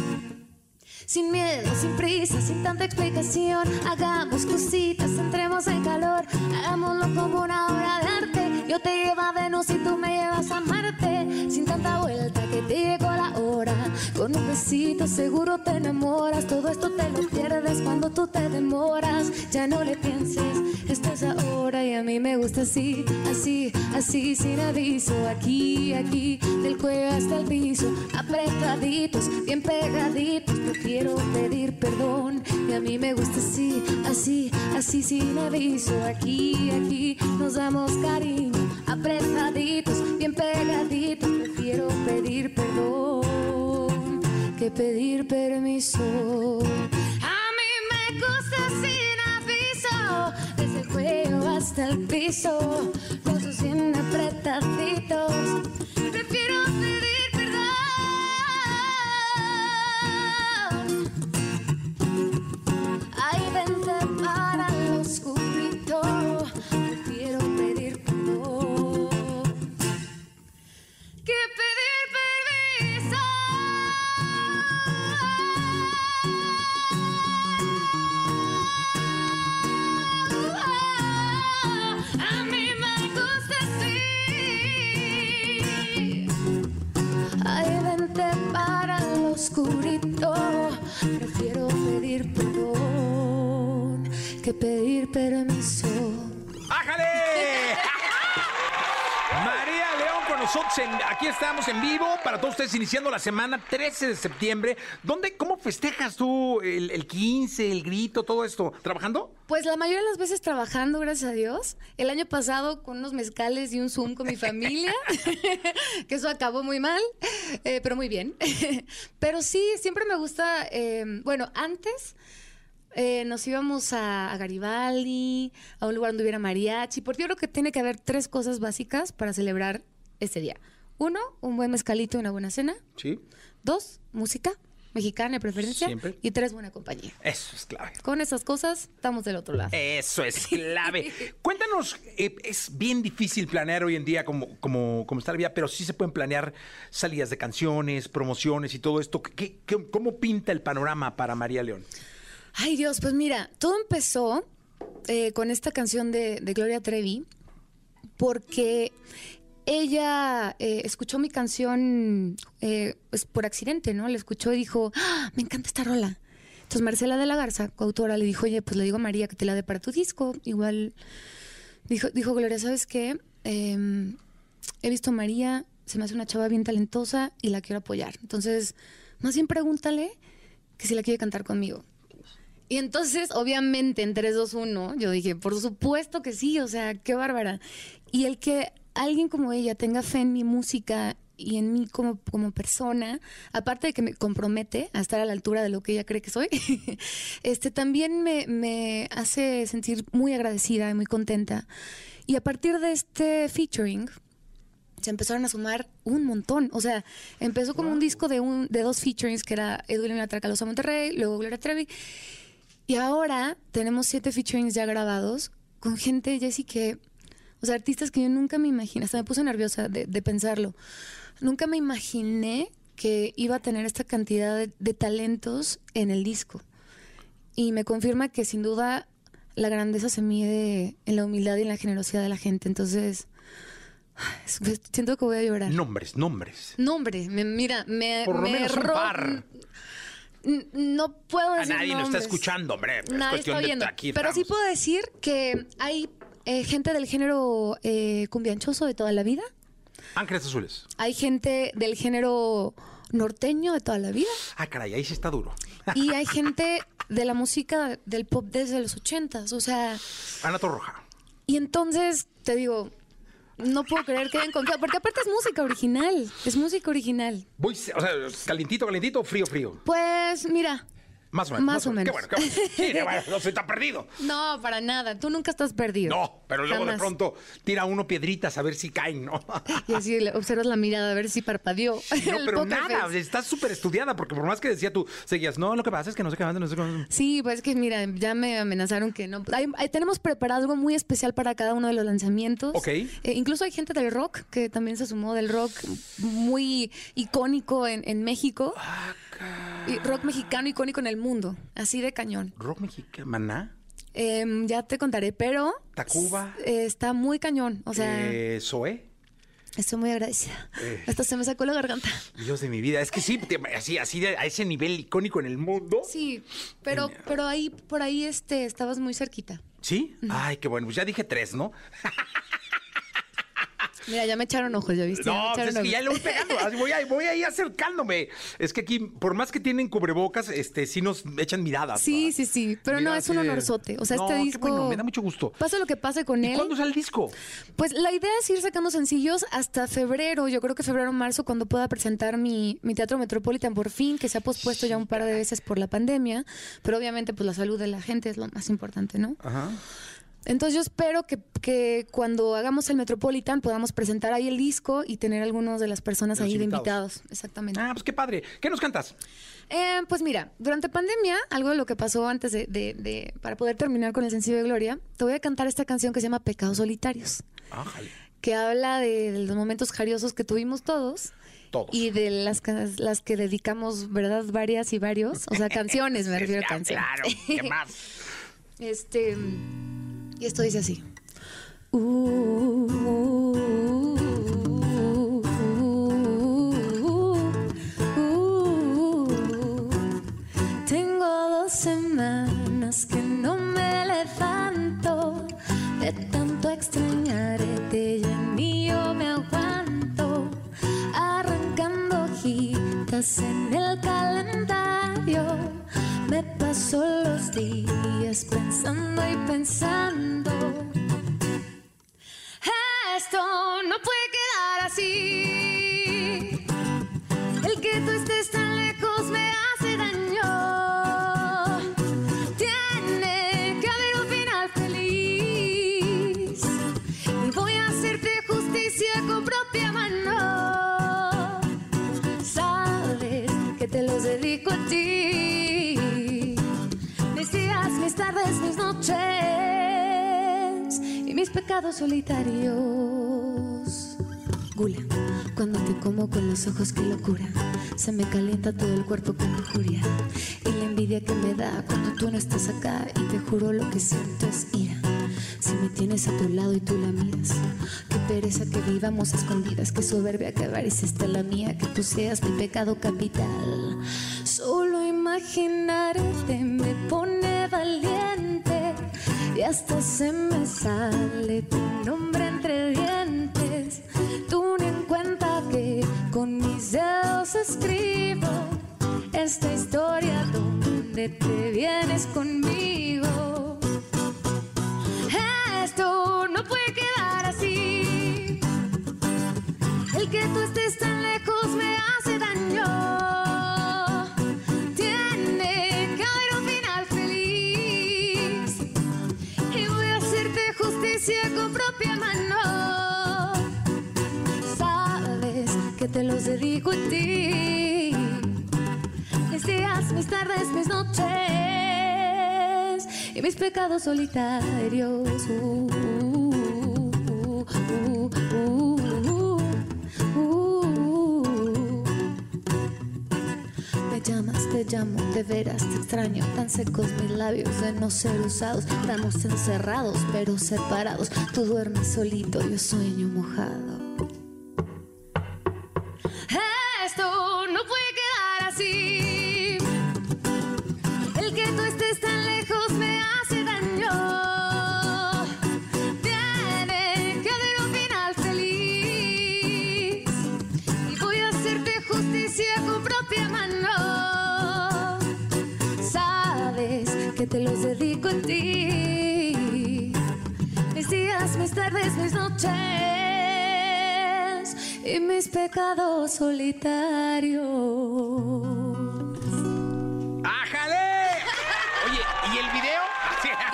Sin miedo, sin prisa, sin tanta explicación. Hagamos cositas, entremos en calor. Hagámoslo como una obra de arte. Yo te llevo a Venus y tú me llevas a Marte. Sin tanta vuelta que te llegó la Con un besito seguro te enamoras. Todo esto te lo pierdes cuando tú te demoras. Ya no le pienses, esto es ahora y a mí me gusta así, así, así, sin aviso. Aquí, aquí, del cuello hasta el piso. Apretaditos, bien pegaditos. Prefiero pedir perdón y a mí me gusta así, así, así sin aviso. Aquí, aquí nos damos cariño, apretaditos, bien pegaditos. Prefiero pedir perdón que pedir permiso. A mí me gusta sin aviso, desde el cuello hasta el piso, los bien apretaditos. Prefiero pedir que pedir permiso. ¡Ájale! María León con nosotros. aquí estamos en vivo para todos ustedes iniciando la semana 13 de septiembre. ¿Dónde, cómo festejas tú el, el 15, el grito, todo esto? ¿Trabajando? Pues la mayoría de las veces trabajando, gracias a Dios. El año pasado con unos mezcales y un Zoom con mi familia, que eso acabó muy mal, eh, pero muy bien. pero sí, siempre me gusta, eh, bueno, antes eh, nos íbamos a, Garibaldi, a un lugar donde hubiera mariachi, porque yo creo que tiene que haber tres cosas básicas para celebrar este día. Uno, un buen mezcalito y una buena cena. Sí. Dos, música mexicana de preferencia. Siempre. Y tres, buena compañía. Eso es clave. Con esas cosas, estamos del otro lado. Eso es clave. Cuéntanos, eh, es bien difícil planear hoy en día como, como, como está la vida, pero sí se pueden planear salidas de canciones, promociones y todo esto. ¿Qué, cómo pinta el panorama para María León? Ay Dios, pues mira, todo empezó eh, con esta canción de, Gloria Trevi, porque ella eh, escuchó mi canción eh, pues por accidente, ¿no? Le escuchó y dijo, ¡Ah, me encanta esta rola. Entonces Marcela de la Garza, coautora, le dijo, oye, pues le digo a María que te la dé para tu disco. Igual dijo, dijo Gloria, ¿sabes qué? Em, he visto a María, se me hace una chava bien talentosa y la quiero apoyar. Entonces, más bien pregúntale que si la quiere cantar conmigo. Y entonces, obviamente, en 3, 2, 1, yo dije, por supuesto que sí, o sea, qué bárbara. Y el que alguien como ella tenga fe en mi música y en mí como, como persona, aparte de que me compromete a estar a la altura de lo que ella cree que soy, este también me, me hace sentir muy agradecida y muy contenta. Y a partir de este featuring, se empezaron a sumar un montón. O sea, empezó como un disco de, un, de dos featurings, que era Edwin la Tracalosa Monterrey, luego Gloria Trevi. Y ahora tenemos siete featurings ya grabados con gente, Jessy, que, o sea, artistas que yo nunca me imaginé, hasta me puse nerviosa de, pensarlo. Nunca me imaginé que iba a tener esta cantidad de, talentos en el disco. Y me confirma que sin duda la grandeza se mide en la humildad y en la generosidad de la gente. Entonces, siento que voy a llorar. Nombres, nombres. Nombres. mira, me, Por lo menos un par. No puedo decir. A nadie nos está escuchando, hombre. Nadie está oyendo. Pero sí puedo decir que hay eh, gente del género eh, cumbianchoso de toda la vida. Ángeles Azules. Hay gente del género norteño de toda la vida. Ah, caray, ahí sí está duro. Y hay gente de la música del pop desde los ochentas, o sea... Ana Torroja. Y entonces, te digo, no puedo creer que hayan encontrado, porque aparte es música original, es música original. Voy, o sea, calientito, calientito o frío, frío. Pues mira, más o menos. Más, o menos. Qué bueno, qué bueno. Sí, bueno, no se está perdido. No, para nada. Tú nunca estás perdido. No, pero luego de pronto tira uno piedritas a ver si caen, ¿no? Y así observas la mirada a ver si parpadeó. No, pero nada. Estás súper estudiada porque por más que decía tú, seguías, no, lo que pasa es que no sé qué, no sé cómo. Sí, pues es que mira, ya me amenazaron que no. tenemos preparado algo muy especial para cada uno de los lanzamientos. Ok. Eh, incluso hay gente del rock que también se sumó del rock muy icónico en, en México. Ah, y rock mexicano icónico en el mundo, así de cañón. ¿Rock mexicano? ¿Maná? Em, ya te contaré, pero... ¿Tacuba? está muy cañón, o sea... Eh, ¿Zoe? Estoy muy agradecida. Eh. Hasta se me sacó la garganta. Dios de mi vida. Es que sí, así, así a ese nivel icónico en el mundo. Sí, pero, pero ahí, por ahí este, estabas muy cerquita. ¿Sí? Ay, qué bueno. Pues ya dije tres, ¿no? Mira, ya me echaron ojos, ya viste. No, pues es que ya le voy pegando. Voy, ahí, voy ahí acercándome. Es que aquí, por más que tienen cubrebocas, este, sí nos echan miradas. Sí, sí, sí. Pero no, es un honorzote. O sea, este disco. bueno, me da mucho gusto. Pasa lo que pase con él. ¿Cuándo sale el disco? Pues la idea es ir sacando sencillos hasta febrero. Yo creo que febrero o marzo, cuando pueda presentar mi, mi teatro Metropolitan por fin, que se ha pospuesto ya un par de veces por la pandemia. Pero obviamente, pues la salud de la gente es lo más importante, ¿no? Ajá. Entonces yo espero que, cuando hagamos el Metropolitan podamos presentar ahí el disco y tener algunos de las personas ahí de invitados. Exactamente. Ah, pues qué padre. ¿Qué nos cantas? Eh, pues mira, durante pandemia, algo de lo que pasó antes de, para poder terminar con el sencillo de Gloria, te voy a cantar esta canción que se llama Pecados Solitarios. Que habla de, los momentos jariosos que tuvimos todos. Todos. Y de las, las que dedicamos, ¿verdad? Varias y varios. O sea, canciones, me refiero a canciones. Claro, ¿qué más? este. Y esto dice así. Tengo dos semanas que no me levanto. De tanto extrañarte ya ni yo me aguanto. Arrancando hojitas en el calendario me paso los días pensando y pensando. Esto no puede quedar así. El que tú estés tan lejos me hace daño. Tiene que haber un final feliz. Y voy a hacerte justicia con propia mano. Sabes que te los dedico a ti. Mis pecados solitarios. Gula, cuando te como con los ojos, qué locura. Se me calienta todo el cuerpo con lujuria. Y la envidia que me da cuando tú no estás acá. Y te juro lo que siento es ira. Si me tienes a tu lado y tú la miras, qué pereza que vivamos escondidas, qué soberbia que avariciste la mía, que tú seas mi pecado capital. Solo imaginarte hasta se me sale tu nombre entre dientes. Tú no en cuenta que con mis dedos escribo esta historia donde te vienes conmigo. Esto no puede quedar así. El que tú estés tan lejos me hace te los dedico a ti. Mis días, mis tardes, mis noches y mis pecados solitarios. Uh, uh, uh, me llamas, te llamo, de veras te extraño. Tan secos mis labios de no ser usados. Estamos encerrados pero separados. Tú duermes solito, yo sueño mojado. No puede quedar así. El que tú estés tan lejos me hace daño. Tiene que haber un final feliz. Y voy a hacerte justicia con propia mano. Sabes que te los dedico a ti. Mis días, mis tardes, mis noches. Y mis pecados solitarios. ¡Ájale! Oye, ¿y el video? Ya está.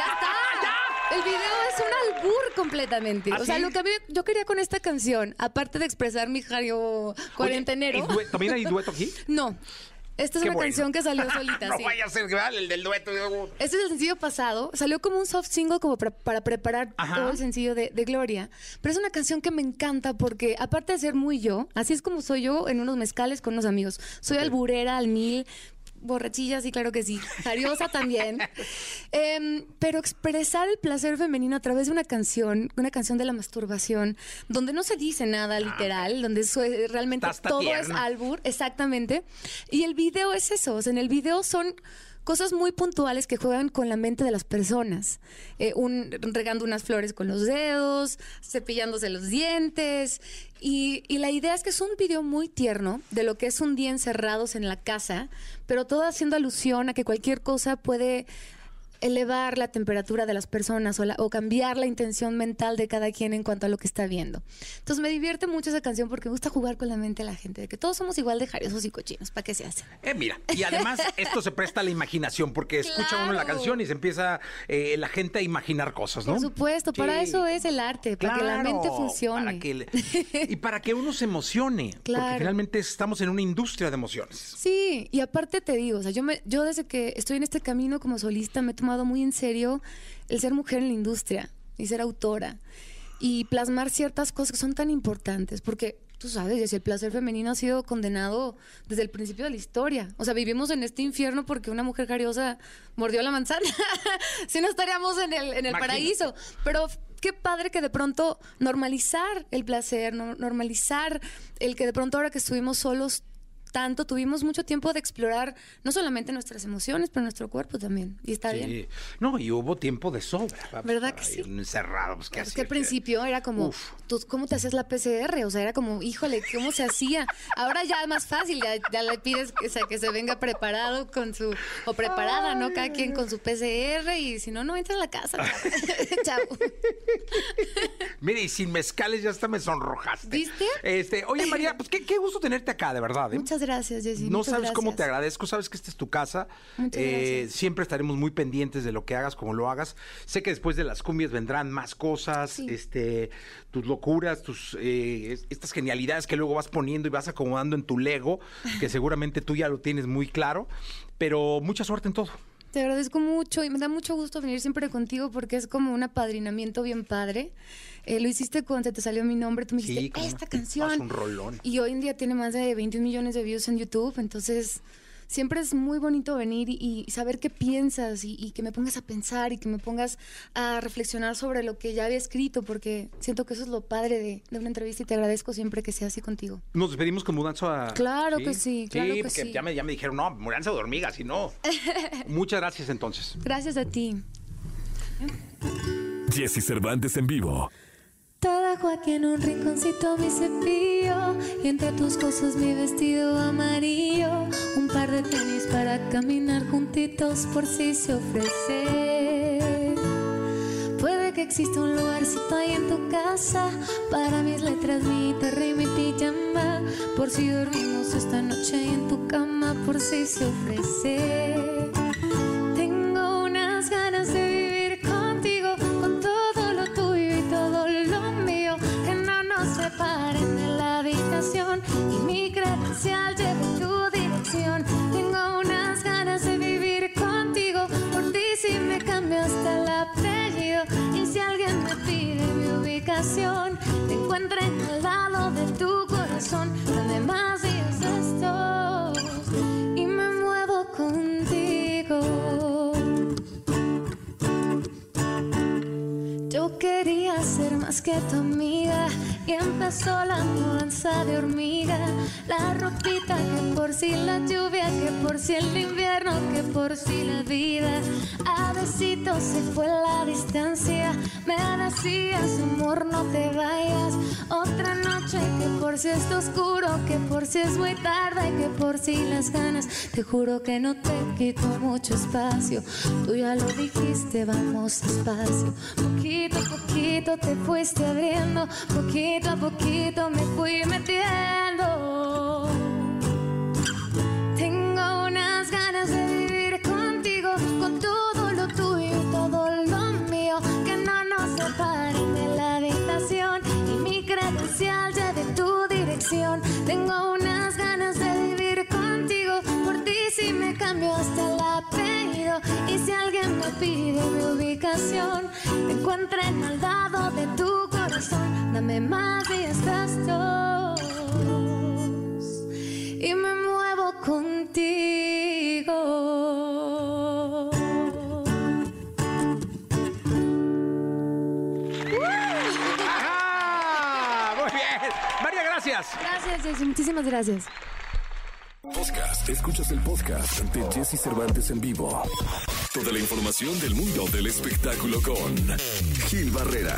El video es un albur completamente. ¿Ah, o sea, sí? lo que a mí- yo quería con esta canción, aparte de expresar mi jario cuarentenero. ¿El due- ¿También hay dueto aquí? No. Esta es Qué una bueno. canción que salió solita. no sí. vaya a ser vale, el del dueto. Este es el sencillo pasado. Salió como un soft single como para, para preparar Ajá. todo el sencillo de, de Gloria. Pero es una canción que me encanta porque, aparte de ser muy yo, así es como soy yo en unos mezcales con unos amigos. Soy alburera al mil, borrachilla, sí, claro que sí. Jariosa también. Em, pero expresar el placer femenino a través de una canción, una canción de la masturbación, donde no se dice nada literal, donde eso es- realmente todo es albur, exactamente. Y el video es eso, o sea, en el video son cosas muy puntuales que juegan con la mente de las personas. Eh, un, regando unas flores con los dedos, cepillándose los dientes. Y, y la idea es que es un video muy tierno de lo que es un día encerrados en la casa, pero todo haciendo alusión a que cualquier cosa puede elevar la temperatura de las personas o, la- o cambiar la intención mental de cada quien en cuanto a lo que está viendo. Entonces me divierte mucho esa canción porque me gusta jugar con la mente de la gente, de que todos somos igual de jariosos y cochinos, ¿para qué se hace? Eh, mira, y además esto se presta a la imaginación porque escucha uno la canción y se empieza eh, la gente a imaginar cosas, ¿no? Por supuesto, para eso es el arte, para que la mente funcione. para que le- y para que uno se emocione, porque finalmente estamos en una industria de emociones. Sí, y aparte te digo, o sea, yo, me, yo desde que estoy en este camino como solista me he tomado muy en serio el ser mujer en la industria y ser autora y plasmar ciertas cosas que son tan importantes, porque tú sabes, el placer femenino ha sido condenado desde el principio de la historia. O sea, vivimos en este infierno porque una mujer jariosa mordió la manzana. si no estaríamos en el, en el paraíso. Pero qué padre que de pronto normalizar el placer, no- normalizar el que de pronto ahora que estuvimos solos tanto, tuvimos mucho tiempo de explorar no solamente nuestras emociones, pero nuestro cuerpo también. Y está bien. Sí. No, y hubo tiempo de sobra. ¿Verdad que sí? Encerrado, pues, ¿qué Es que al principio era como. ¿tú, ¿cómo te hacías la PCR? O sea, era como, híjole, ¿cómo se hacía? Ahora ya es más fácil, ya, ya le pides que, o sea, que se venga preparado con su, o preparada, ¿no? Cada quien con su PCR y si no, no entra a la casa. Chao. Mire, y sin mezcales ya hasta me sonrojaste. ¿Viste? Este, oye, María, pues qué, qué gusto tenerte acá, de verdad. ¿eh? Muchas gracias, Jessy. No sabes cómo te gracias. agradezco, sabes que esta es tu casa. Eh, gracias. siempre estaremos muy pendientes de lo que hagas, como lo hagas. Sé que después de las cumbias vendrán más cosas, Sí. este, tus locuras, tus eh, es- estas genialidades que luego vas poniendo y vas acomodando en tu Lego, que seguramente tú ya lo tienes muy claro. Pero mucha suerte en todo. Te agradezco mucho y me da mucho gusto venir siempre contigo porque es como un apadrinamiento bien padre. Eh, lo hiciste cuando te salió mi nombre, tú me dijiste, esta canción. Un rolón. Y hoy en día tiene más de 21 millones de views en YouTube, entonces siempre es muy bonito venir y, saber qué piensas y, que me pongas a pensar y que me pongas a reflexionar sobre lo que ya había escrito, porque siento que eso es lo padre de, una entrevista y te agradezco siempre que sea así contigo. Nos despedimos con mudanza a... Claro que sí, claro sí, porque Ya, me, ya me dijeron, no, mudanza de hormigas, y no. Muchas gracias entonces. Gracias a ti. Jesse Cervantes en vivo. Te dejo aquí en un rinconcito mi cepillo y entre tus cosas mi vestido amarillo, un par de tenis para caminar juntitos por si se ofrece. Puede que exista un lugarcito ahí en tu casa para mis letras, mi guitarra y mi pijama, por si dormimos esta noche en tu cama, por si se ofrece. Y empezó la mudanza de hormiga. La ropita que por si la lluvia, que por si el invierno, que por si la vida. A besitos se fue la distancia. Me decías, amor, no te vayas. Otra noche que por si está oscuro, que por si es muy tarde, que por si las ganas. Te juro que no te quito mucho espacio. Tú ya lo dijiste, vamos despacio. Poquito a poquito te fuiste abriendo. Poquito poquito a poquito me fui metiendo. Tengo unas ganas de vivir contigo, por ti si me cambio hasta el apellido y si alguien me pide mi ubicación, te encuentren al lado de tu dame más estás dos. Y me muevo contigo. Gracias. Gracias, Jessy. Muchísimas gracias. Podcast. Escuchas el podcast de Jesse Cervantes en vivo. Toda la información del mundo del espectáculo con Gil Barrera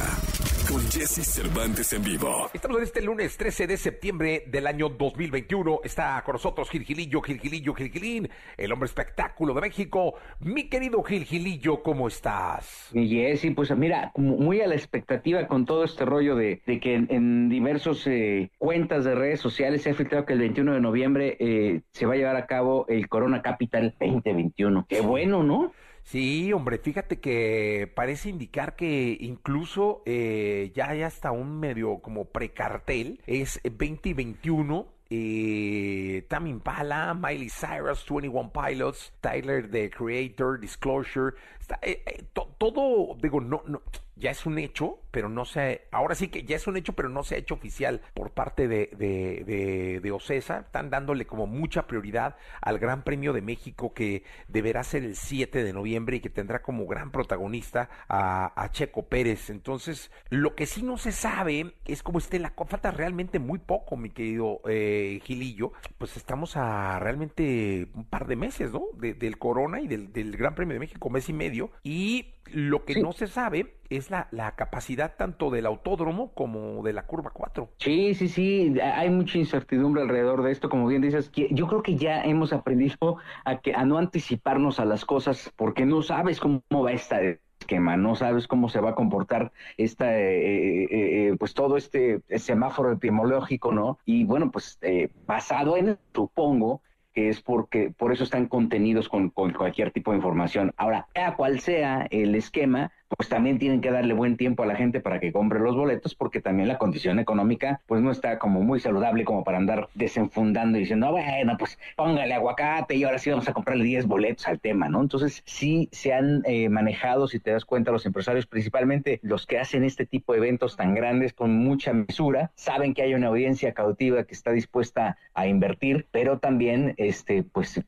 con Jesse Cervantes en vivo. Estamos en este lunes 13 de septiembre del año 2021. Está con nosotros Gil Gilillo, Gil Gilillo, Gil Gilín, el hombre espectáculo de México. Mi querido Gil Gilillo, ¿cómo estás? Mi Jesse, pues mira, muy a la expectativa con todo este rollo de, que en, diversos eh, cuentas de redes sociales se ha filtrado que el 21 de noviembre eh, se va a llevar a cabo el Corona Capital 2021. Qué bueno, ¿no? Sí, hombre, fíjate que parece indicar que incluso eh, ya hay hasta un medio como precartel, es 2021 eh, Tam Impala, Miley Cyrus, 21 Pilots, Tyler the Creator, Disclosure, eh, eh, todo, digo, no, no, ya es un hecho, pero no se, ahora sí que ya es un hecho, pero no se ha hecho oficial por parte de, de, de, OCESA. Están dándole como mucha prioridad al Gran Premio de México que deberá ser el 7 de noviembre y que tendrá como gran protagonista a, Checo Pérez. Entonces, lo que sí no se sabe es cómo esté la falta realmente muy poco, mi querido eh, Gilillo. Pues estamos a realmente un par de meses, ¿no? del Corona y del, del Gran Premio de México, mes y medio. Y lo que no se sabe es la, la, capacidad tanto del autódromo como de la curva 4. Sí, sí, sí, hay mucha incertidumbre alrededor de esto, como bien dices, yo creo que ya hemos aprendido a, que, a no anticiparnos a las cosas porque no sabes cómo va este esquema, no sabes cómo se va a comportar esta, eh, eh, eh, pues todo este semáforo epidemiológico, ¿no? Y bueno, pues basado en, supongo, que es porque por eso están contenidos con, cualquier tipo de información. Ahora, sea cual sea el esquema, pues también tienen que darle buen tiempo a la gente para que compre los boletos, porque también la condición económica, pues no está como muy saludable como para andar desenfundando y diciendo, bueno, pues póngale aguacate y ahora sí vamos a comprarle 10 boletos al tema, ¿no? Entonces, sí se han eh, manejado, si te das cuenta, los empresarios, principalmente los que hacen este tipo de eventos tan grandes con mucha mesura, saben que hay una audiencia cautiva que está dispuesta a invertir, pero también, este, pues,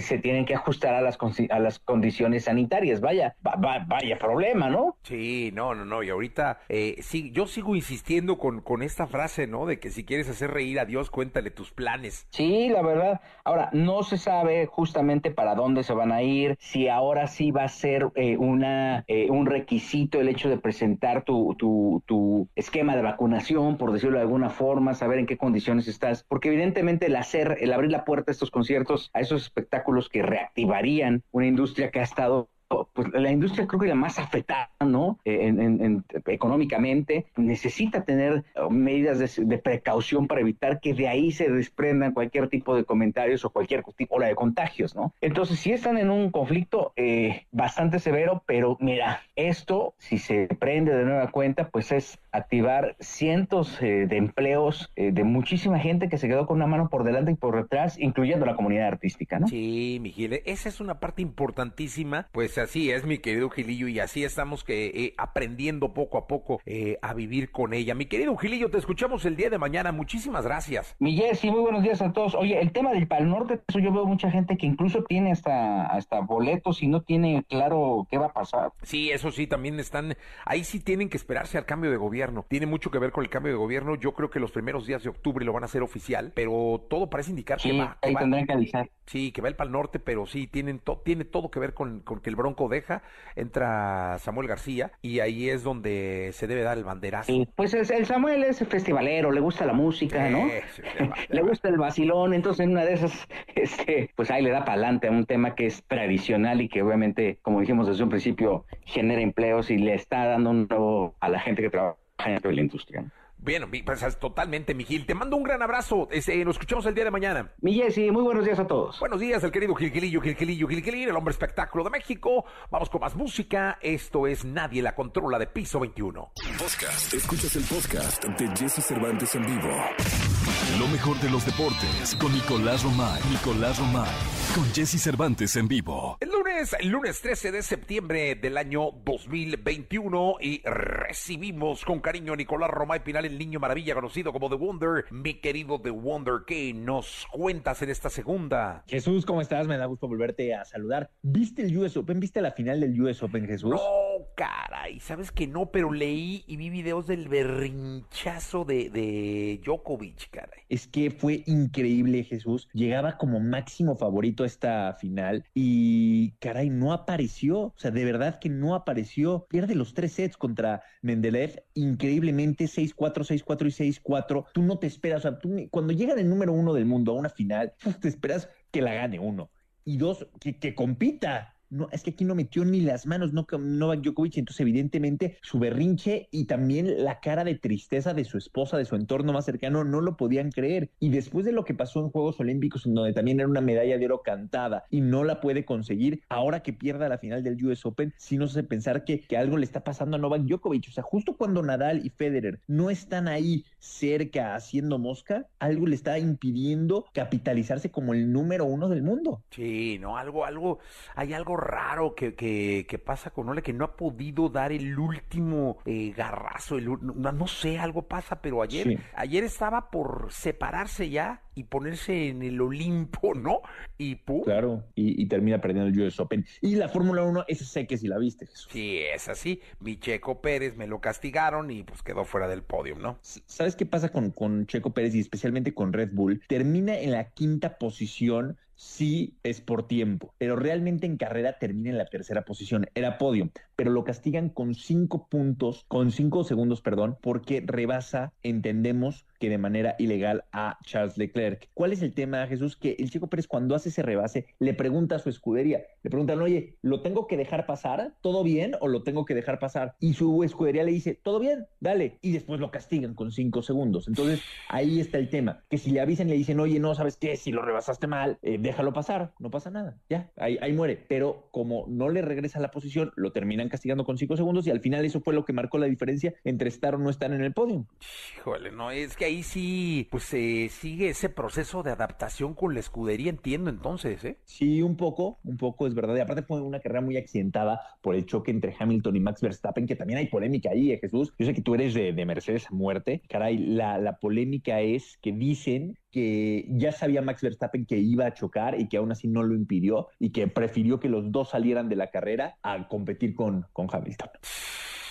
se tienen que ajustar a las, a las condiciones sanitarias. Vaya, vaya problema, ¿no? Sí, no, no, no. Y ahorita, eh, sí, yo sigo insistiendo con, con esta frase, ¿no? De que si quieres hacer reír a Dios, cuéntale tus planes. Sí, la verdad. Ahora, no se sabe justamente para dónde se van a ir, si ahora sí va a ser eh, una, eh, un requisito el hecho de presentar tu, tu, tu esquema de vacunación, por decirlo de alguna forma, saber en qué condiciones estás, porque evidentemente el hacer, el abrir la puerta a estos conciertos, a esos espectáculos que reactivarían una industria que ha estado pues la industria creo que la más afectada, ¿no? Eh, en, económicamente, necesita tener uh, medidas de, precaución para evitar que de ahí se desprendan cualquier tipo de comentarios o cualquier tipo de contagios, ¿no? Entonces, sí están en un conflicto eh, bastante severo, pero mira, esto, si se prende de nueva cuenta, pues es activar cientos eh, de empleos de muchísima gente que se quedó con una mano por delante y por detrás, incluyendo la comunidad artística, ¿no? Sí, Miguel, esa es una parte importantísima, pues así es, mi querido Gilillo, y así estamos que eh, aprendiendo poco a poco eh, a vivir con ella. Mi querido Gilillo, te escuchamos el día de mañana. Muchísimas gracias. Miguel, sí, muy buenos días a todos. Oye, el tema del Pal Norte, eso yo veo mucha gente que incluso tiene hasta, hasta boletos y no tiene claro qué va a pasar. Sí, eso sí, también están, ahí sí tienen que esperarse al cambio de gobierno. Tiene mucho que ver con el cambio de gobierno. Yo creo que los primeros días de octubre lo van a hacer oficial, pero todo parece indicar que va. ahí tendrán que avisar. Sí, que va el Pal Norte, pero sí, tienen tiene todo que ver con, con que el Bronco deja entra Samuel García y ahí es donde se debe dar el banderazo. pues el Samuel es festivalero, le gusta la música, ¿no? le gusta el vacilón, entonces en una de esas, este, pues ahí le da para adelante a un tema que es tradicional y que obviamente, como dijimos desde un principio, genera empleos y le está dando un nuevo a la gente que trabaja en la industria. Bien, pues totalmente, Gil. Te mando un gran abrazo. Este, nos escuchamos el día de mañana. Mi Jessy, muy buenos días a todos. Buenos días, el querido Gilquilillo, Gilquilillo, Gilquilillo, el hombre espectáculo de México. Vamos con más música. Esto es Nadie la controla de Piso 21. Podcast. Escuchas el podcast de Jesse Cervantes en vivo. Lo mejor de los deportes con Nicolás Romay. Nicolás Romay. Con Jesse Cervantes en vivo. El lunes, el lunes 13 de septiembre del año 2021 y recibimos con cariño a Nicolás Romay Pinal, el niño maravilla conocido como The Wonder. Mi querido The Wonder, ¿qué nos cuentas en esta segunda? Jesús, ¿cómo estás? Me da gusto volverte a saludar. ¿Viste el US Open? ¿Viste la final del US Open, Jesús? No, caray, sabes que no, pero leí y vi videos del berrinchazo de, de Djokovic, caray. Es que fue increíble, Jesús. Llegaba como máximo favorito a esta final y, caray, no apareció. O sea, de verdad que no apareció. Pierde los tres sets contra Mendeleev, increíblemente 6-4, 6-4 y 6-4. Tú no te esperas, o sea, tú, cuando llega el número uno del mundo a una final, te esperas que la gane uno. Y dos, que, que compita no, es que aquí no metió ni las manos no, Novak Djokovic, entonces evidentemente su berrinche y también la cara de tristeza de su esposa, de su entorno más cercano, no lo podían creer. Y después de lo que pasó en Juegos Olímpicos, en donde también era una medalla de oro cantada y no la puede conseguir, ahora que pierda la final del US Open, sí nos hace pensar que, que algo le está pasando a Novak Djokovic. O sea, justo cuando Nadal y Federer no están ahí cerca haciendo mosca, algo le está impidiendo capitalizarse como el número uno del mundo. Sí, no, algo, algo, hay algo raro que, que, pasa con Ole, que no ha podido dar el último eh, garrazo, el, no, sé, algo pasa, pero ayer, ayer estaba por separarse ya y ponerse en el Olimpo, ¿no? Y ¡pum! Claro, y, termina perdiendo el US Open. Y la Fórmula 1, ese sé que si la viste, Sí, es así. Mi Checo Pérez me lo castigaron y pues quedó fuera del podio, ¿no? ¿Sabes qué pasa con, con Checo Pérez y especialmente con Red Bull? Termina en la quinta posición sí es por tiempo, pero realmente en carrera termina en la tercera posición. Era podio, pero lo castigan con cinco puntos, con cinco segundos, perdón, porque rebasa, entendemos, que de manera ilegal a Charles Leclerc. ¿Cuál es el tema, Jesús? Que el Chico Pérez cuando hace ese rebase le pregunta a su escudería, le preguntan, oye, ¿lo tengo que dejar pasar? ¿Todo bien o lo tengo que dejar pasar? Y su escudería le dice, todo bien, dale. Y después lo castigan con cinco segundos. Entonces ahí está el tema, que si le avisan y le dicen, oye, no, ¿sabes qué? Si lo rebasaste mal, déjalo pasar, no pasa nada, ya, ahí, ahí muere. Pero como no le regresa la posición, lo terminan castigando con cinco segundos y al final eso fue lo que marcó la diferencia entre estar o no estar en el podio. Híjole, no, es que ahí sí, pues se sigue ese proceso de adaptación con la escudería, entiendo entonces, ¿eh? Sí, un poco, un poco es verdad. Y aparte fue una carrera muy accidentada por el choque entre Hamilton y Max Verstappen, que también hay polémica ahí, ¿eh, Jesús. Yo sé que tú eres de, Mercedes a muerte. Caray, la, la polémica es que dicen que ya sabía Max Verstappen que iba a chocar y que aún así no lo impidió y que prefirió que los dos salieran de la carrera a competir con, con Hamilton.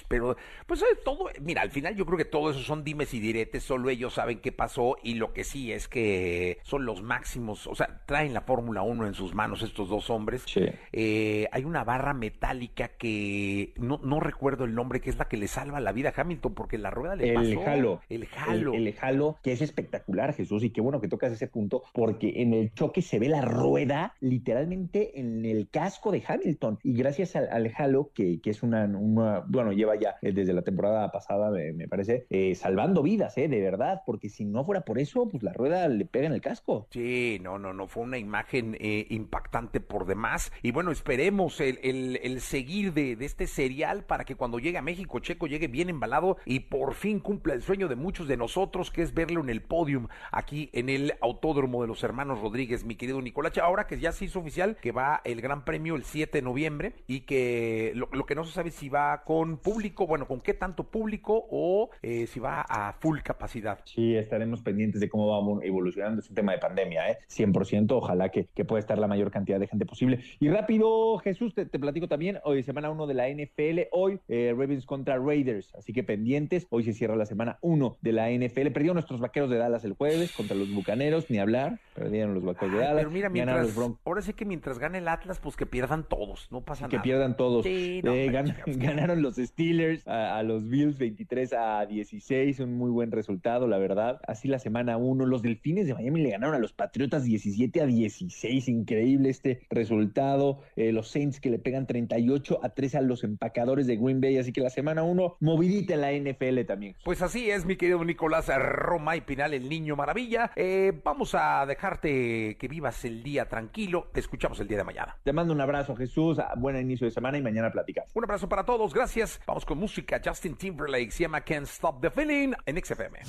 Pero, pues todo, mira, al final yo creo que todo eso son dimes y diretes, solo ellos saben qué pasó y lo que sí es que son los máximos, o sea, traen la Fórmula 1 en sus manos estos dos hombres. Eh, hay una barra metálica que no, no recuerdo el nombre, que es la que le salva la vida a Hamilton porque la rueda le el Jalo. El jalo. El, jalo, que es espectacular, Jesús, y qué bueno que tocas ese punto, porque en el choque se ve la rueda literalmente en el casco de Hamilton. Y gracias al, al jalo, que, que es una, una, bueno, lleva ya eh, desde la temporada pasada, me, parece, eh, salvando vidas, eh, de verdad, porque si no fuera por eso, pues la rueda le pega en el casco. Sí, no, no, no, fue una imagen eh, impactante por demás. Y bueno, esperemos el, el, seguir de, de, este serial para que cuando llegue a México, Checo llegue bien embalado y por fin cumpla el sueño de muchos de nosotros, que es verlo en el podium aquí en el Autódromo de los Hermanos Rodríguez, mi querido Nicolache. Ahora que ya se hizo oficial que va el Gran Premio el 7 de noviembre y que lo, lo que no se sabe si va con público bueno, con qué tanto público o eh, si va a full capacidad. Sí, estaremos pendientes de cómo vamos evolucionando. Es un tema de pandemia, ¿eh? 100%. Ojalá que, que pueda estar la mayor cantidad de gente posible. Y rápido, Jesús, te, platico también. Hoy, semana 1 de la NFL. Hoy, eh, Ravens contra Raiders. Así que pendientes. Hoy se cierra la semana 1 de la NFL. Perdieron nuestros vaqueros de Dallas el jueves contra los bucaneros, ni hablar. Perdieron los vaqueros de Dallas. Pero mira, mientras, ahora sí que mientras gane el Atlas, pues que pierdan todos. No pasa nada. Que pierdan todos. Sí, eh, ganaron los Steelers a, los Bills 23 a 16, un muy buen resultado, la verdad. Así la semana 1, los Delfines de Miami le ganaron a los Patriotas 17 a 16, increíble este resultado. Eh, los Saints que le pegan 38 a 3 a los empacadores de Green Bay, así que la semana 1, movidita en la NFL también. Pues así es, mi querido Nicolás Roma y Pinal, el niño maravilla. Eh, vamos a dejarte que vivas el día tranquilo. Te escuchamos el día de mañana. Te mando un abrazo, Jesús. Buen inicio de semana y mañana platicamos. Un abrazo para todos, gracias. Con música. Justin Timberlake se llama Can't Stop the Feeling en XFM.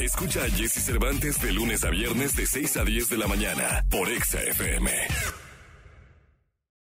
Escucha a Jesse Cervantes de lunes a viernes de 6 a 10 de la mañana por XFM.